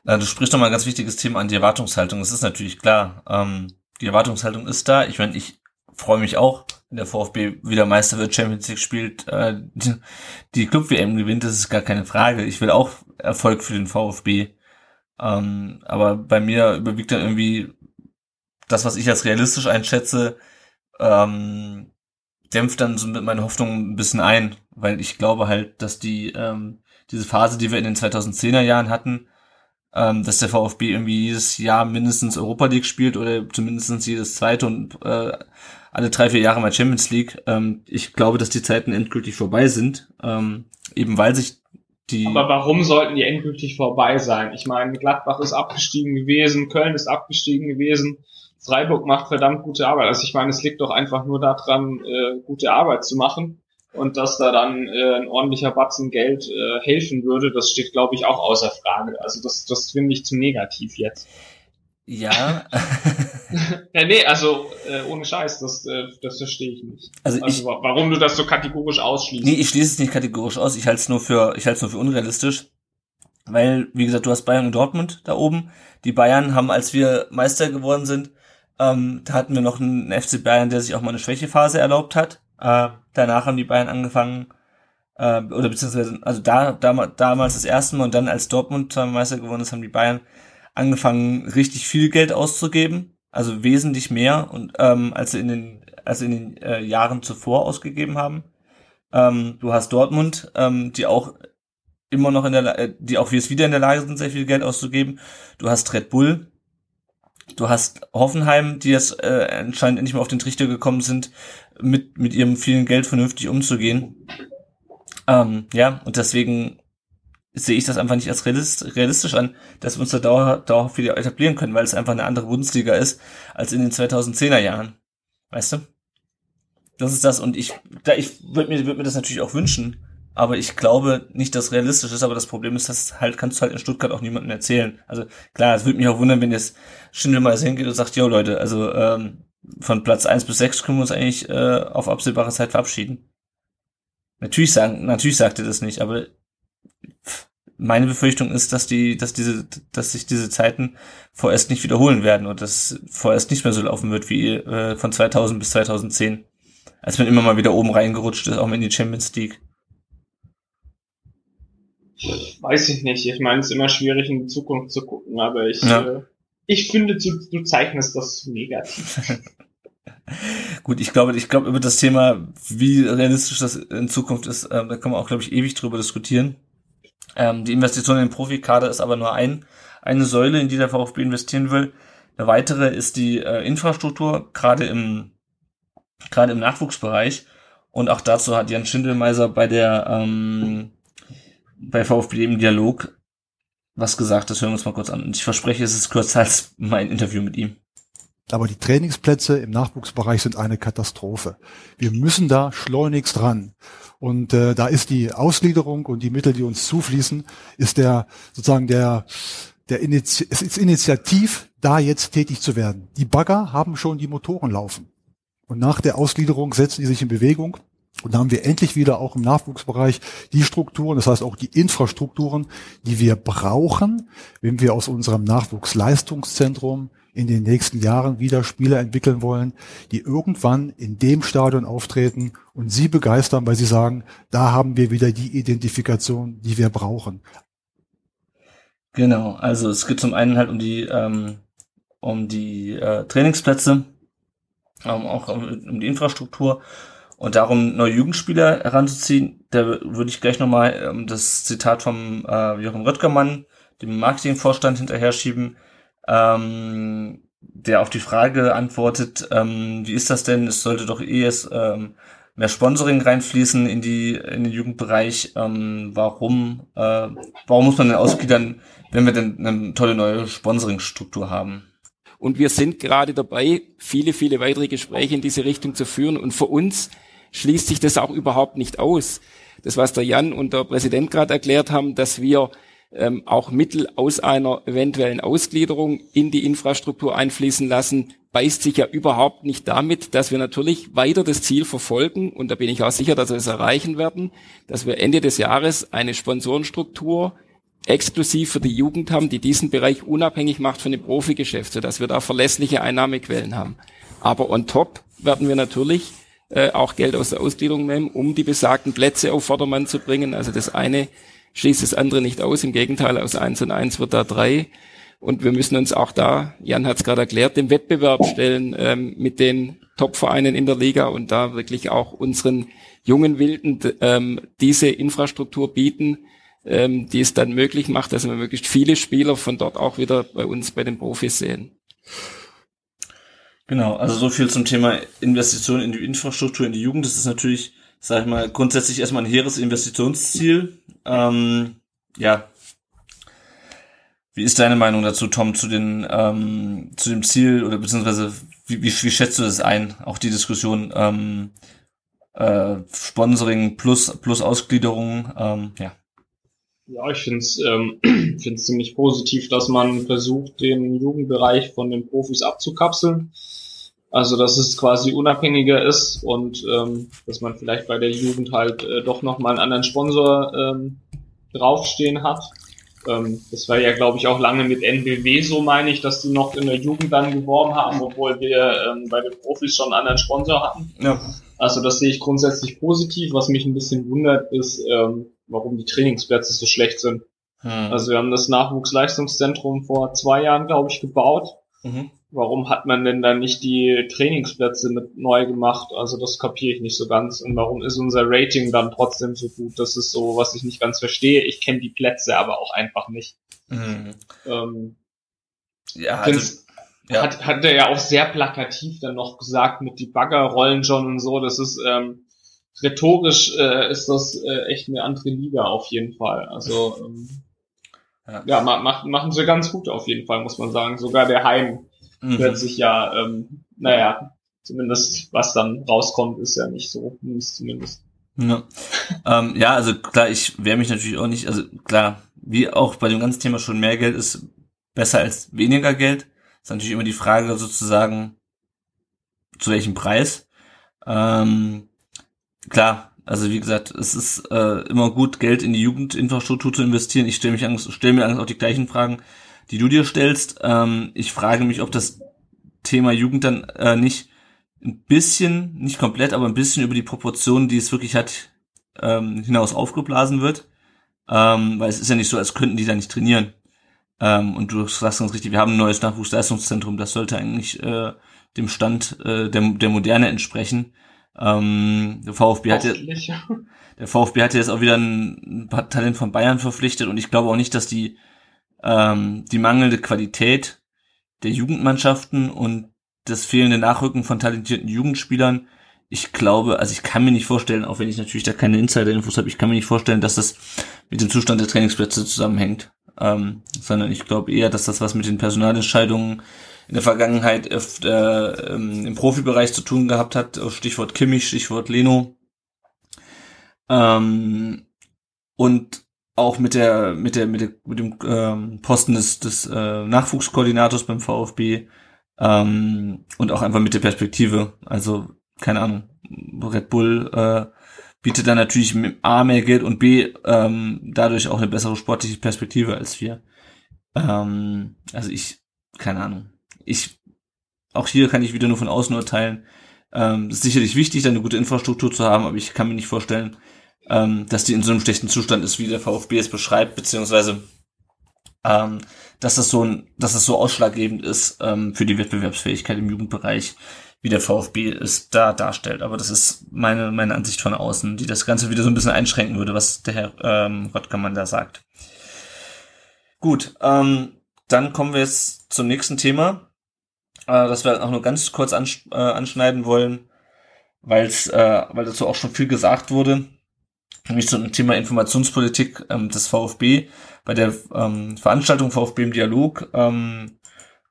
Na, du sprichst nochmal ein ganz wichtiges Thema an, die Erwartungshaltung. Das ist natürlich klar. Ähm, die Erwartungshaltung ist da. Ich meine, ich freue mich auch, wenn der VfB wieder Meister wird, Champions League spielt, äh, die, die Club-WM gewinnt, das ist gar keine Frage. Ich will auch Erfolg für den VfB. Ähm, aber bei mir überwiegt dann irgendwie das, was ich als realistisch einschätze, ähm, dämpft dann so mit meinen Hoffnungen ein bisschen ein, weil ich glaube halt, dass die ähm, diese Phase, die wir in den 2010er Jahren hatten, ähm, dass der VfB irgendwie jedes Jahr mindestens Europa League spielt oder zumindest jedes zweite und äh, alle drei, vier Jahre mal Champions League. Ähm, ich glaube, dass die Zeiten endgültig vorbei sind, ähm, eben weil sich Die Aber warum sollten die endgültig vorbei sein? Ich meine, Gladbach ist abgestiegen gewesen, Köln ist abgestiegen gewesen, Freiburg macht verdammt gute Arbeit. Also ich meine, es liegt doch einfach nur daran, äh, gute Arbeit zu machen. Und dass da dann äh, ein ordentlicher Batzen Geld äh, helfen würde, das steht, glaube ich, auch außer Frage. Also das, das finde ich zu negativ jetzt. Ja. ja, nee, also äh, ohne Scheiß, das, äh, das verstehe ich nicht. Also, also ich, warum du das so kategorisch ausschließt. Nee, ich schließe es nicht kategorisch aus, ich halte es nur für, ich halte es nur für unrealistisch. Weil, wie gesagt, du hast Bayern und Dortmund da oben. Die Bayern haben, als wir Meister geworden sind, ähm, da hatten wir noch einen FC Bayern, der sich auch mal eine Schwächephase erlaubt hat. Äh, danach haben die Bayern angefangen, äh, oder beziehungsweise, also da, da damals das erste Mal und dann als Dortmund Meister geworden ist, haben die Bayern angefangen, richtig viel Geld auszugeben, also wesentlich mehr und ähm, als sie in den, als sie in den äh, Jahren zuvor ausgegeben haben. Ähm, du hast Dortmund, ähm, die auch immer noch in der, äh, die auch jetzt wieder in der Lage sind, sehr viel Geld auszugeben. Du hast Red Bull, du hast Hoffenheim, die jetzt äh, anscheinend endlich mal auf den Trichter gekommen sind, mit mit ihrem vielen Geld vernünftig umzugehen. Ähm, ja, und deswegen sehe ich das einfach nicht als realistisch an, dass wir uns da dauer, dauerhaft wieder etablieren können, weil es einfach eine andere Bundesliga ist als in den 2010er Jahren. Weißt du? Das ist das und ich, da ich würde mir, würd mir das natürlich auch wünschen, aber ich glaube nicht, dass realistisch ist, aber das Problem ist, dass halt, kannst du halt in Stuttgart auch niemandem erzählen. Also klar, es würde mich auch wundern, wenn jetzt Schindel mal hingeht und sagt, jo Leute, also ähm, von Platz eins bis sechs können wir uns eigentlich äh, auf absehbare Zeit verabschieden. Natürlich sagen, natürlich sagt er das nicht, aber meine Befürchtung ist, dass die, dass diese, dass sich diese Zeiten vorerst nicht wiederholen werden und dass vorerst nicht mehr so laufen wird wie äh, von 2000 bis 2010, als man immer mal wieder oben reingerutscht ist, auch in die Champions League. Weiß ich nicht. Ich meine, es ist immer schwierig in die Zukunft zu gucken, aber ich, ja. äh, ich finde, du, du zeichnest das negativ. Gut, ich glaube, ich glaube über das Thema, wie realistisch das in Zukunft ist, äh, da kann man auch, glaube ich, ewig drüber diskutieren. Ähm, die Investition in den Profikader ist aber nur ein, eine Säule, in die der VfB investieren will. Eine weitere ist die äh, Infrastruktur, gerade im, gerade im Nachwuchsbereich. Und auch dazu hat Jan Schindelmeiser bei der, ähm, bei VfB im Dialog was gesagt. Das hören wir uns mal kurz an. Und ich verspreche, es ist kürzer als mein Interview mit ihm. Aber die Trainingsplätze im Nachwuchsbereich sind eine Katastrophe. Wir müssen da schleunigst ran. Und äh, da ist die Ausgliederung und die Mittel, die uns zufließen, ist der sozusagen der der Initi es ist Initiativ, da jetzt tätig zu werden. Die Bagger haben schon die Motoren laufen. Und nach der Ausgliederung setzen die sich in Bewegung. Und da haben wir endlich wieder auch im Nachwuchsbereich die Strukturen, das heißt auch die Infrastrukturen, die wir brauchen, wenn wir aus unserem Nachwuchsleistungszentrum in den nächsten Jahren wieder Spieler entwickeln wollen, die irgendwann in dem Stadion auftreten und sie begeistern, weil sie sagen, da haben wir wieder die Identifikation, die wir brauchen. Genau, also es geht zum einen halt um die ähm, um die äh, Trainingsplätze, ähm, auch um, um die Infrastruktur und darum neue Jugendspieler heranzuziehen. Da würde ich gleich nochmal ähm, das Zitat vom äh, Jochen Röttgermann, dem Marketingvorstand, hinterher schieben, ähm, der auf die Frage antwortet, ähm, wie ist das denn? Es sollte doch eh es, ähm, mehr Sponsoring reinfließen in die in den Jugendbereich. Ähm, warum äh, warum muss man denn ausgliedern, wenn wir denn eine tolle neue Sponsoringstruktur haben? Und wir sind gerade dabei, viele, viele weitere Gespräche in diese Richtung zu führen. Und für uns schließt sich das auch überhaupt nicht aus. Das, was der Jan und der Präsident gerade erklärt haben, dass wir ähm, auch Mittel aus einer eventuellen Ausgliederung in die Infrastruktur einfließen lassen, beißt sich ja überhaupt nicht damit, dass wir natürlich weiter das Ziel verfolgen, und da bin ich auch sicher, dass wir es erreichen werden, dass wir Ende des Jahres eine Sponsorenstruktur exklusiv für die Jugend haben, die diesen Bereich unabhängig macht von dem Profigeschäft, sodass wir da verlässliche Einnahmequellen haben. Aber on top werden wir natürlich äh, auch Geld aus der Ausgliederung nehmen, um die besagten Plätze auf Vordermann zu bringen. Also das eine schließt das andere nicht aus. Im Gegenteil, aus eins und eins wird da drei. Und wir müssen uns auch da, Jan hat es gerade erklärt, dem Wettbewerb stellen ähm, mit den Top-Vereinen in der Liga und da wirklich auch unseren jungen Wilden ähm, diese Infrastruktur bieten, ähm, die es dann möglich macht, dass wir möglichst viele Spieler von dort auch wieder bei uns bei den Profis sehen. Genau, also so viel zum Thema Investition in die Infrastruktur, in die Jugend. Das ist natürlich, sag ich mal, grundsätzlich erstmal ein hehres Investitionsziel. Ähm, ja. Wie ist deine Meinung dazu, Tom, zu den ähm, zu dem Ziel oder beziehungsweise wie, wie, wie schätzt du das ein? Auch die Diskussion ähm, äh, Sponsoring plus plus Ausgliederung, ähm, ja. Ja, ich finde es ähm, find's ziemlich positiv, dass man versucht, den Jugendbereich von den Profis abzukapseln. Also, dass es quasi unabhängiger ist und ähm, dass man vielleicht bei der Jugend halt äh, doch nochmal einen anderen Sponsor ähm, draufstehen hat. Ähm, das war ja, glaube ich, auch lange mit NBW so, meine ich, dass die noch in der Jugend dann geworben haben, obwohl wir ähm, bei den Profis schon einen anderen Sponsor hatten. Ja. Also das sehe ich grundsätzlich positiv. Was mich ein bisschen wundert, ist, ähm, warum die Trainingsplätze so schlecht sind. Hm. Also wir haben das Nachwuchsleistungszentrum vor zwei Jahren, glaube ich, gebaut. Mhm. Warum hat man denn dann nicht die Trainingsplätze mit neu gemacht? Also das kapiere ich nicht so ganz. Und warum ist unser Rating dann trotzdem so gut? Das ist so, was ich nicht ganz verstehe. Ich kenne die Plätze aber auch einfach nicht. Mhm. Ähm, ja, also, ja. Hat, hat er ja auch sehr plakativ dann noch gesagt mit die Bagger rollen schon und so. Das ist ähm, rhetorisch äh, ist das äh, echt eine andere Liga auf jeden Fall. Also ähm, ja, ja ma machen sie ganz gut auf jeden Fall, muss man sagen. Sogar der Heim mhm. hört sich ja, ähm, naja, zumindest was dann rauskommt, ist ja nicht so zumindest. Ja. ähm, ja, also klar, ich wehre mich natürlich auch nicht, also klar, wie auch bei dem ganzen Thema schon mehr Geld ist besser als weniger Geld. Ist natürlich immer die Frage sozusagen, zu welchem Preis. Ähm, klar, also wie gesagt, es ist äh, immer gut, Geld in die Jugendinfrastruktur zu investieren. Ich stelle stelle mir auch die gleichen Fragen, die du dir stellst. Ähm, ich frage mich, ob das Thema Jugend dann äh, nicht ein bisschen, nicht komplett, aber ein bisschen über die Proportionen, die es wirklich hat, ähm, hinaus aufgeblasen wird. Ähm, weil es ist ja nicht so, als könnten die da nicht trainieren. Ähm, und du sagst ganz richtig, wir haben ein neues Nachwuchsleistungszentrum, das sollte eigentlich äh, dem Stand äh, der, der Moderne entsprechen. Ähm, der VfB hat ja, der VfB hat jetzt auch wieder ein, ein Talent von Bayern verpflichtet und ich glaube auch nicht, dass die ähm, die mangelnde Qualität der Jugendmannschaften und das fehlende Nachrücken von talentierten Jugendspielern, ich glaube, also ich kann mir nicht vorstellen, auch wenn ich natürlich da keine Insider-Infos habe, ich kann mir nicht vorstellen, dass das mit dem Zustand der Trainingsplätze zusammenhängt, ähm, sondern ich glaube eher, dass das was mit den Personalentscheidungen in der Vergangenheit öfter ähm, im Profibereich zu tun gehabt hat, Stichwort Kimmich, Stichwort Leno. Ähm, und auch mit der mit der mit der mit dem ähm, Posten des des äh, Nachwuchskoordinators beim VfB ähm, und auch einfach mit der Perspektive. Also keine Ahnung, Red Bull äh, bietet dann natürlich A mehr Geld und B ähm, dadurch auch eine bessere sportliche Perspektive als wir. Ähm, also ich keine Ahnung. Ich auch hier kann ich wieder nur von außen urteilen. Ähm, ist sicherlich wichtig, eine gute Infrastruktur zu haben, aber ich kann mir nicht vorstellen, ähm, dass die in so einem schlechten Zustand ist, wie der VfB es beschreibt, beziehungsweise ähm, dass das so ein, dass das so ausschlaggebend ist ähm, für die Wettbewerbsfähigkeit im Jugendbereich, wie der VfB es da darstellt. Aber das ist meine meine Ansicht von außen, die das Ganze wieder so ein bisschen einschränken würde, was der Herr ähm, Rottgermann da sagt. Gut, ähm, dann kommen wir jetzt zum nächsten Thema, äh, das wir auch nur ganz kurz ansch äh, anschneiden wollen, weil's, äh, weil dazu auch schon viel gesagt wurde nämlich zum Thema Informationspolitik ähm, des VfB. Bei der ähm, Veranstaltung VfB im Dialog ähm,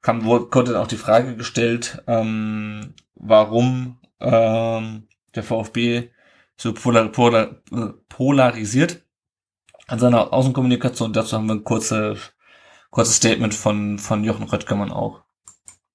kam, wurde dann auch die Frage gestellt, ähm, warum ähm, der VfB so polar, polar, polarisiert an seiner Außenkommunikation. Dazu haben wir ein kurze, kurzes Statement von, von Jochen Röttgermann auch.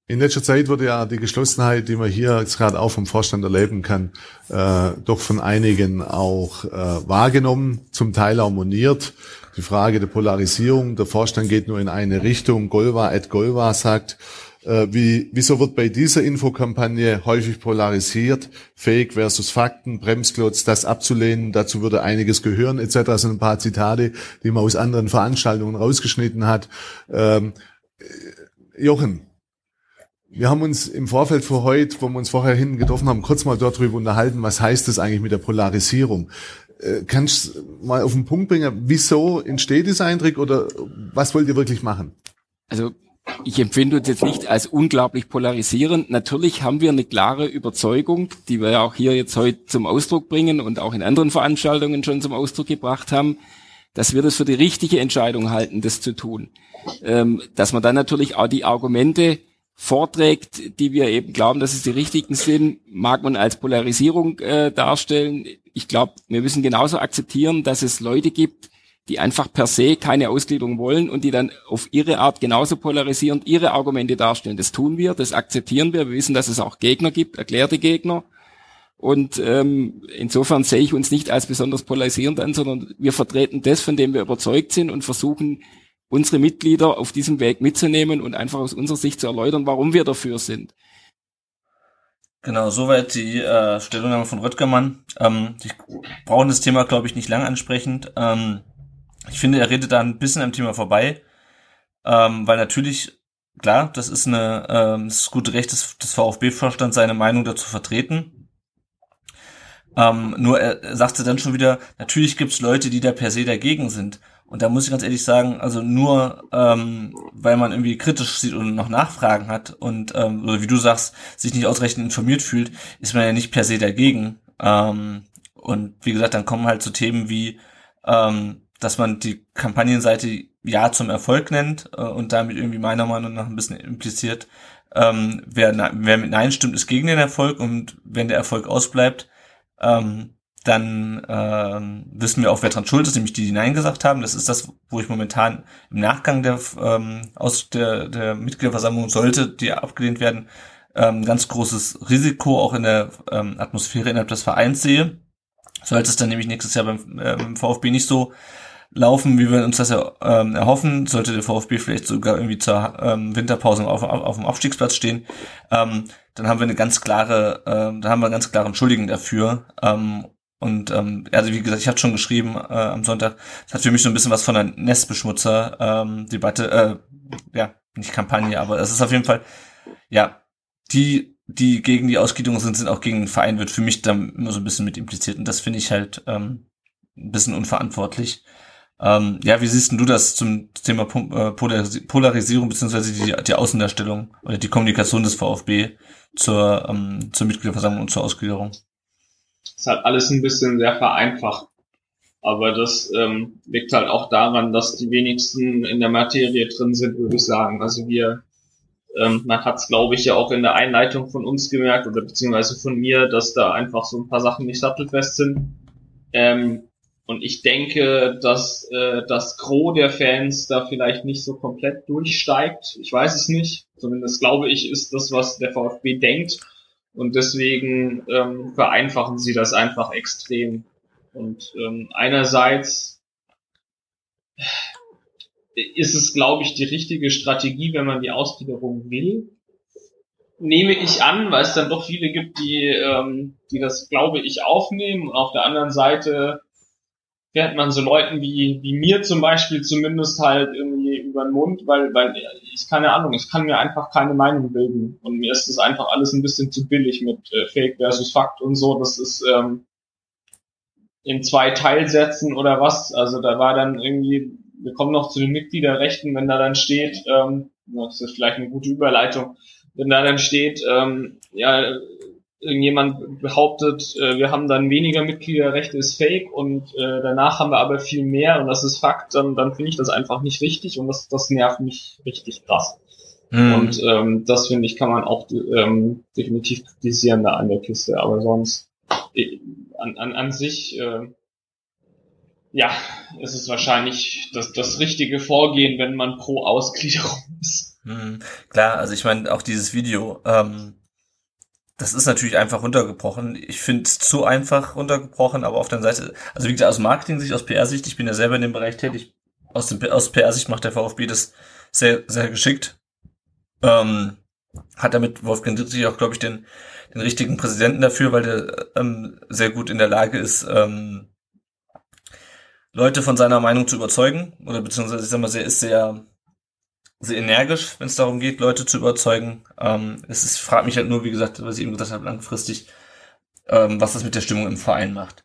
In letzter Zeit wurde ja die Geschlossenheit, die man hier jetzt gerade auch vom Vorstand erleben kann, äh, doch von einigen auch äh, wahrgenommen, zum Teil auch moniert. Die Frage der Polarisierung, der Vorstand geht nur in eine Richtung. Golva et Golva sagt, äh, wie, wieso wird bei dieser Infokampagne häufig polarisiert? Fake versus Fakten, Bremsklotz, das abzulehnen, dazu würde einiges gehören, etc. Das sind ein paar Zitate, die man aus anderen Veranstaltungen rausgeschnitten hat. Ähm, Jochen, wir haben uns im Vorfeld für heute, wo wir uns vorher hin getroffen haben, kurz mal darüber unterhalten, was heißt das eigentlich mit der Polarisierung? Äh, kannst du mal auf den Punkt bringen, wieso entsteht dieser Eindruck oder was wollt ihr wirklich machen? Also ich empfinde uns jetzt nicht als unglaublich polarisierend. Natürlich haben wir eine klare Überzeugung, die wir ja auch hier jetzt heute zum Ausdruck bringen und auch in anderen Veranstaltungen schon zum Ausdruck gebracht haben, dass wir das für die richtige Entscheidung halten, das zu tun. Ähm, dass man dann natürlich auch die Argumente vorträgt, die wir eben glauben, dass es die richtigen sind, mag man als Polarisierung äh, darstellen. Ich glaube, wir müssen genauso akzeptieren, dass es Leute gibt, die einfach per se keine Ausgliederung wollen und die dann auf ihre Art genauso polarisierend ihre Argumente darstellen. Das tun wir, das akzeptieren wir. Wir wissen, dass es auch Gegner gibt, erklärte Gegner. Und ähm, insofern sehe ich uns nicht als besonders polarisierend an, sondern wir vertreten das, von dem wir überzeugt sind und versuchen, unsere Mitglieder auf diesem Weg mitzunehmen und einfach aus unserer Sicht zu erläutern, warum wir dafür sind. Genau, soweit die äh, Stellungnahme von Röttgermann. Ähm, ich brauche das Thema, glaube ich, nicht lang ansprechend. Ähm, ich finde, er redet da ein bisschen am Thema vorbei, ähm, weil natürlich, klar, das ist eine ähm, das ist gute Recht des, des VfB-Vorstands, seine Meinung dazu vertreten. Ähm, nur er sagte dann schon wieder, natürlich gibt es Leute, die da per se dagegen sind. Und da muss ich ganz ehrlich sagen, also nur ähm, weil man irgendwie kritisch sieht und noch Nachfragen hat und ähm, oder wie du sagst, sich nicht ausreichend informiert fühlt, ist man ja nicht per se dagegen. Ähm, und wie gesagt, dann kommen halt so Themen wie, ähm, dass man die Kampagnenseite Ja zum Erfolg nennt äh, und damit irgendwie meiner Meinung nach ein bisschen impliziert, ähm, wer, wer mit Nein stimmt, ist gegen den Erfolg und wenn der Erfolg ausbleibt, ähm, dann ähm, wissen wir auch, wer dran schuld ist, nämlich die, die Nein gesagt haben. Das ist das, wo ich momentan im Nachgang der, ähm, aus der, der Mitgliederversammlung sollte, die abgelehnt werden, ähm, ganz großes Risiko auch in der ähm, Atmosphäre innerhalb des Vereins sehe. Sollte es dann nämlich nächstes Jahr beim, äh, beim VfB nicht so laufen, wie wir uns das er, ähm, erhoffen, sollte der VfB vielleicht sogar irgendwie zur ähm, Winterpause auf, auf, dem Aufstiegsplatz stehen, ähm, dann haben wir eine ganz klare, äh, da haben wir einen ganz klaren Schuldigen dafür. Ähm, und ähm, also wie gesagt, ich hatte schon geschrieben äh, am Sonntag, es hat für mich so ein bisschen was von einer Nestbeschmutzer-Debatte, ähm, äh, ja, nicht Kampagne, aber es ist auf jeden Fall, ja, die, die gegen die Ausgliederung sind, sind auch gegen den Verein, wird für mich dann immer so ein bisschen mit impliziert. Und das finde ich halt ähm, ein bisschen unverantwortlich. Ähm, ja, wie siehst du das zum Thema äh, Polarisierung beziehungsweise die, die Außendarstellung oder die Kommunikation des VfB zur, ähm, zur Mitgliederversammlung und zur Ausgliederung? Ist halt alles ein bisschen sehr vereinfacht. Aber das ähm, liegt halt auch daran, dass die wenigsten in der Materie drin sind, würde ich sagen. Also wir, ähm, man hat es, glaube ich, ja auch in der Einleitung von uns gemerkt oder beziehungsweise von mir, dass da einfach so ein paar Sachen nicht sattelfest sind. Ähm, und ich denke, dass äh, das Gros der Fans da vielleicht nicht so komplett durchsteigt. Ich weiß es nicht. Zumindest glaube ich, ist das, was der VfB denkt. Und deswegen ähm, vereinfachen sie das einfach extrem. Und ähm, einerseits ist es, glaube ich, die richtige Strategie, wenn man die Ausgliederung will. Nehme ich an, weil es dann doch viele gibt, die, ähm, die das, glaube ich, aufnehmen. Und auf der anderen Seite fährt man so Leuten wie, wie mir zum Beispiel zumindest halt irgendwie über den Mund, weil, weil ich keine Ahnung, ich kann mir einfach keine Meinung bilden. Und mir ist das einfach alles ein bisschen zu billig mit äh, Fake versus Fakt und so. Das ist ähm, in zwei Teilsätzen oder was. Also da war dann irgendwie, wir kommen noch zu den Mitgliederrechten, wenn da dann steht, ähm, das ist vielleicht eine gute Überleitung, wenn da dann steht, ähm, ja, irgendjemand behauptet, äh, wir haben dann weniger Mitgliederrechte, ist fake und äh, danach haben wir aber viel mehr und das ist Fakt, dann, dann finde ich das einfach nicht richtig und das, das nervt mich richtig krass. Mhm. Und ähm, das finde ich, kann man auch ähm, definitiv kritisieren da an der Kiste, aber sonst äh, an, an, an sich äh, ja, ist es wahrscheinlich das, das richtige Vorgehen, wenn man pro Ausgliederung ist. Mhm. Klar, also ich meine, auch dieses Video, ähm, das ist natürlich einfach runtergebrochen. Ich finde es zu einfach runtergebrochen, aber auf der Seite, also wie gesagt, aus Marketing-Sicht, aus PR-Sicht, ich bin ja selber in dem Bereich tätig, aus, aus PR-Sicht macht der VfB das sehr, sehr geschickt. Ähm, hat damit Wolfgang Dietrich auch, glaube ich, den, den richtigen Präsidenten dafür, weil der ähm, sehr gut in der Lage ist, ähm, Leute von seiner Meinung zu überzeugen. Oder beziehungsweise, ich sag mal, er ist sehr sehr energisch, wenn es darum geht, Leute zu überzeugen. Ähm, es ist, fragt mich halt nur, wie gesagt, was ich eben gesagt habe, langfristig, ähm, was das mit der Stimmung im Verein macht.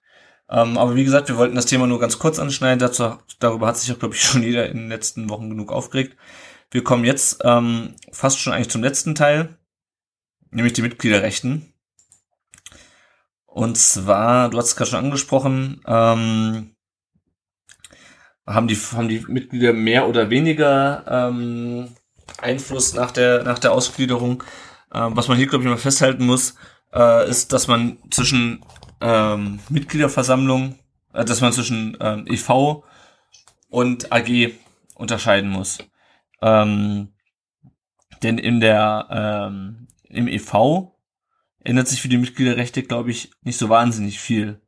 Ähm, aber wie gesagt, wir wollten das Thema nur ganz kurz anschneiden. Dazu, darüber hat sich auch, glaube ich, schon jeder in den letzten Wochen genug aufgeregt. Wir kommen jetzt ähm, fast schon eigentlich zum letzten Teil, nämlich die Mitgliederrechten. Und zwar, du hast es gerade schon angesprochen, ähm, haben die, haben die Mitglieder mehr oder weniger ähm, Einfluss nach der, nach der Ausgliederung. Ähm, was man hier, glaube ich, mal festhalten muss, äh, ist, dass man zwischen ähm, Mitgliederversammlung, äh, dass man zwischen ähm, EV und AG unterscheiden muss. Ähm, denn in der ähm, im EV ändert sich für die Mitgliederrechte, glaube ich, nicht so wahnsinnig viel.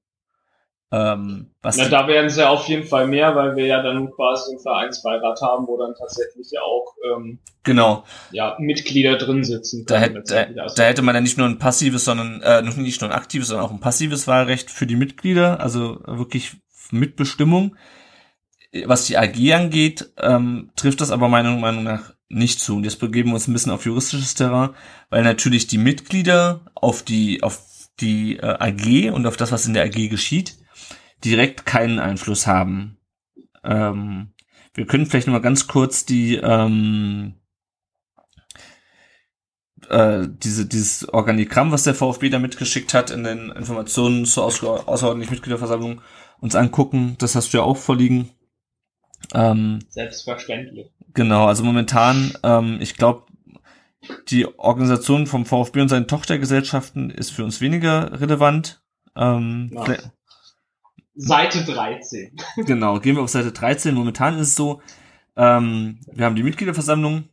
Ähm, Na, da werden sie auf jeden Fall mehr, weil wir ja dann quasi einen Vereinsbeirat haben, wo dann tatsächlich ja auch ähm, genau ja Mitglieder drin sitzen. Da, hätte, da, da hätte man ja nicht nur ein passives, sondern äh, nicht nur ein aktives, sondern auch ein passives Wahlrecht für die Mitglieder, also wirklich Mitbestimmung. Was die AG angeht, ähm, trifft das aber meiner Meinung nach nicht zu. Und jetzt begeben wir uns ein bisschen auf juristisches Terrain, weil natürlich die Mitglieder auf die auf die äh, AG und auf das, was in der AG geschieht, direkt keinen Einfluss haben. Ähm, wir können vielleicht noch mal ganz kurz die ähm, äh, diese dieses Organigramm, was der VfB da mitgeschickt hat in den Informationen zur außer außerordentlichen Mitgliederversammlung uns angucken. Das hast du ja auch vorliegen. Ähm, Selbstverständlich. Genau, also momentan, ähm, ich glaube, die Organisation vom VfB und seinen Tochtergesellschaften ist für uns weniger relevant. Ähm, Seite 13. Genau, gehen wir auf Seite 13. Momentan ist es so, ähm, wir haben die Mitgliederversammlung,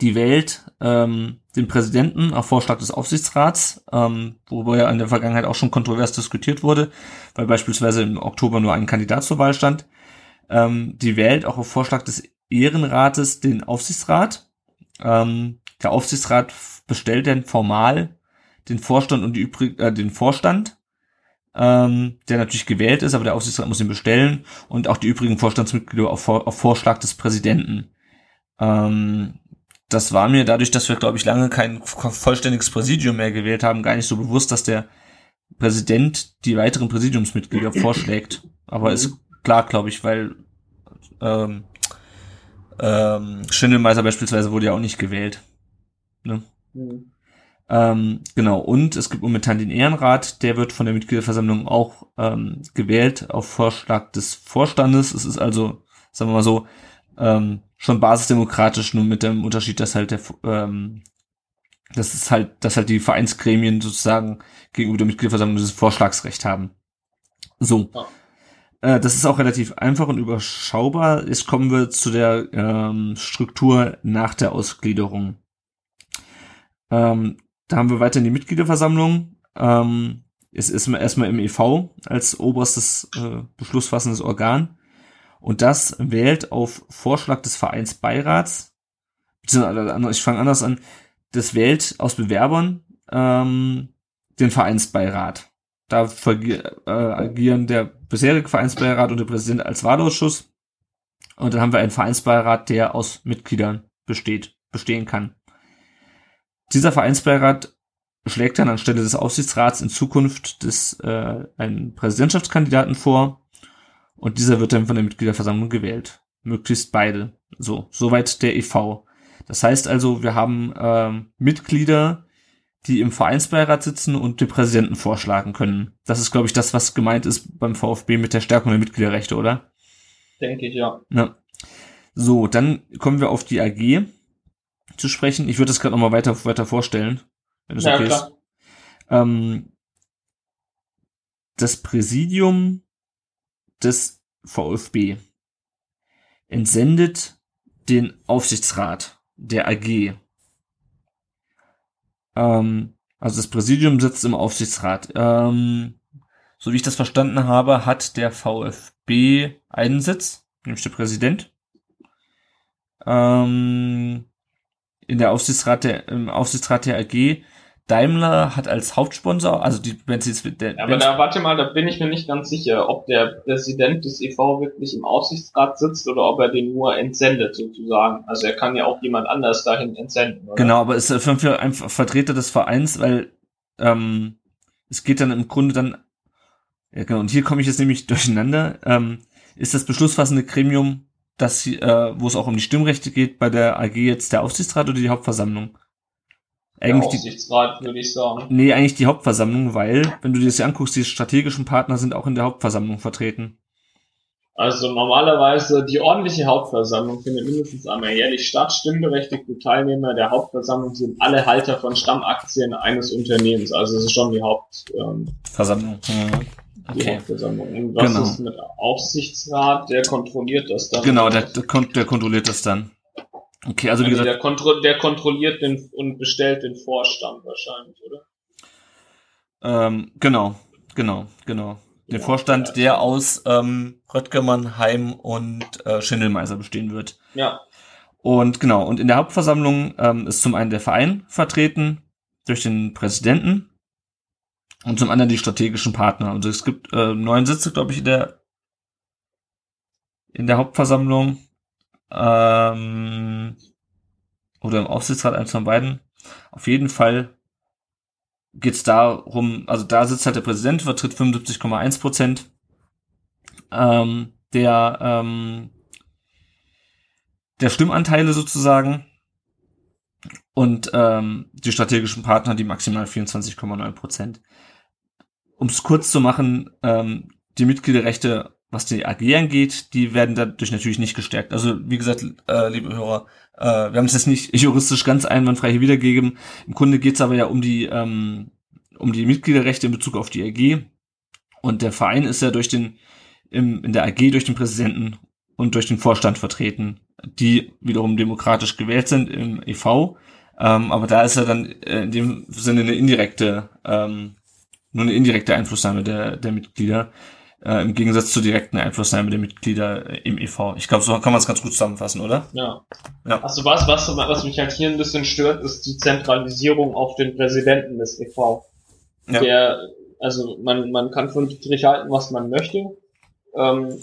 die wählt ähm, den Präsidenten auf Vorschlag des Aufsichtsrats, ähm, worüber ja in der Vergangenheit auch schon kontrovers diskutiert wurde, weil beispielsweise im Oktober nur ein Kandidat zur Wahl stand. Ähm, die wählt auch auf Vorschlag des Ehrenrates den Aufsichtsrat. Ähm, der Aufsichtsrat bestellt dann formal den Vorstand und die übrig, äh, den Vorstand ähm, der natürlich gewählt ist, aber der Aufsichtsrat muss ihn bestellen und auch die übrigen Vorstandsmitglieder auf, auf Vorschlag des Präsidenten. Ähm, das war mir dadurch, dass wir, glaube ich, lange kein vollständiges Präsidium mehr gewählt haben, gar nicht so bewusst, dass der Präsident die weiteren Präsidiumsmitglieder vorschlägt. Aber ist klar, glaube ich, weil ähm, ähm, Schindelmeiser beispielsweise wurde ja auch nicht gewählt. Ne? Mhm. Ähm, genau, und es gibt momentan den Ehrenrat, der wird von der Mitgliederversammlung auch ähm, gewählt auf Vorschlag des Vorstandes. Es ist also, sagen wir mal so, ähm, schon basisdemokratisch, nur mit dem Unterschied, dass halt der, ähm, das ist halt, dass halt die Vereinsgremien sozusagen gegenüber der Mitgliederversammlung dieses Vorschlagsrecht haben. So. Ja. Äh, das ist auch relativ einfach und überschaubar. Jetzt kommen wir zu der ähm, Struktur nach der Ausgliederung. Ähm, da haben wir weiterhin die Mitgliederversammlung. Ähm, es ist erstmal im EV als oberstes äh, beschlussfassendes Organ. Und das wählt auf Vorschlag des Vereinsbeirats, beziehungsweise ich fange anders an, das wählt aus Bewerbern ähm, den Vereinsbeirat. Da äh, agieren der bisherige Vereinsbeirat und der Präsident als Wahlausschuss. Und dann haben wir einen Vereinsbeirat, der aus Mitgliedern besteht, bestehen kann. Dieser Vereinsbeirat schlägt dann anstelle des Aufsichtsrats in Zukunft des, äh, einen Präsidentschaftskandidaten vor und dieser wird dann von der Mitgliederversammlung gewählt. Möglichst beide. So, soweit der EV. Das heißt also, wir haben ähm, Mitglieder, die im Vereinsbeirat sitzen und den Präsidenten vorschlagen können. Das ist, glaube ich, das, was gemeint ist beim VfB mit der Stärkung der Mitgliederrechte, oder? Denke ich, ja. ja. So, dann kommen wir auf die AG zu sprechen. Ich würde das gerade nochmal weiter, weiter vorstellen, wenn es ja, okay klar. ist. Ähm, das Präsidium des VfB entsendet den Aufsichtsrat der AG. Ähm, also das Präsidium sitzt im Aufsichtsrat. Ähm, so wie ich das verstanden habe, hat der VfB einen Sitz, nämlich der Präsident. Ähm, in der Aufsichtsrat der, im Aufsichtsrat der AG. Daimler hat als Hauptsponsor, also die, wenn sie jetzt, der, Aber da, warte mal, da bin ich mir nicht ganz sicher, ob der Präsident des EV wirklich im Aufsichtsrat sitzt oder ob er den nur entsendet, sozusagen. Also er kann ja auch jemand anders dahin entsenden, oder? Genau, aber es ist für einfach Vertreter des Vereins, weil, ähm, es geht dann im Grunde dann, ja genau, und hier komme ich jetzt nämlich durcheinander, ähm, ist das beschlussfassende Gremium dass äh, wo es auch um die Stimmrechte geht, bei der AG jetzt der Aufsichtsrat oder die Hauptversammlung? Eigentlich der Aufsichtsrat, würde ich sagen. Nee, eigentlich die Hauptversammlung, weil, wenn du dir das hier anguckst, die strategischen Partner sind auch in der Hauptversammlung vertreten. Also normalerweise die ordentliche Hauptversammlung findet mindestens einmal jährlich statt. Stimmberechtigte Teilnehmer der Hauptversammlung sind alle Halter von Stammaktien eines Unternehmens. Also es ist schon die Hauptversammlung. Ähm, Versammlung. Mhm. Die Okay. Hauptversammlung. Und was Genau. ist mit Aufsichtsrat? Der kontrolliert das dann. Genau, der, der, kon- der kontrolliert das dann. Okay, also wie Also gesagt, der, kontro der kontrolliert den und bestellt den Vorstand wahrscheinlich, oder? ähm, genau, genau, genau. Den Vorstand, der aus ähm, Röttgermann, Heim und äh, Schindelmeiser bestehen wird. Ja. Und genau, und in der Hauptversammlung ähm, ist zum einen der Verein vertreten durch den Präsidenten und zum anderen die strategischen Partner. Also es gibt äh, neun Sitze, glaube ich, in der in der Hauptversammlung ähm, oder im Aufsichtsrat, eins von beiden. Auf jeden Fall geht es darum, also da sitzt halt der Präsident, vertritt 75,1 Prozent ähm, der ähm, der Stimmanteile sozusagen und ähm, die strategischen Partner die maximal 24,9 Prozent. Um es kurz zu machen, ähm, die Mitgliederrechte, was die AG angeht, die werden dadurch natürlich nicht gestärkt. Also wie gesagt, äh, liebe Hörer, äh, wir haben es jetzt nicht juristisch ganz einwandfrei hier wiedergegeben. Im Grunde geht es aber ja um die ähm, um die Mitgliederrechte in Bezug auf die AG und der Verein ist ja durch den im, in der AG durch den Präsidenten und durch den Vorstand vertreten, die wiederum demokratisch gewählt sind im EV. Ähm, aber da ist ja dann äh, in dem Sinne eine indirekte, ähm, nur eine indirekte Einflussnahme der, der Mitglieder, äh, im Gegensatz zur direkten Einflussnahme der Mitglieder äh, im EV. Ich glaube, so kann man es ganz gut zusammenfassen, oder? Ja. Ja. Also was, was, was mich halt hier ein bisschen stört, ist die Zentralisierung auf den Präsidenten des EV. Ja. Der, also man, man kann von Dietrich halten, was man möchte. Ähm,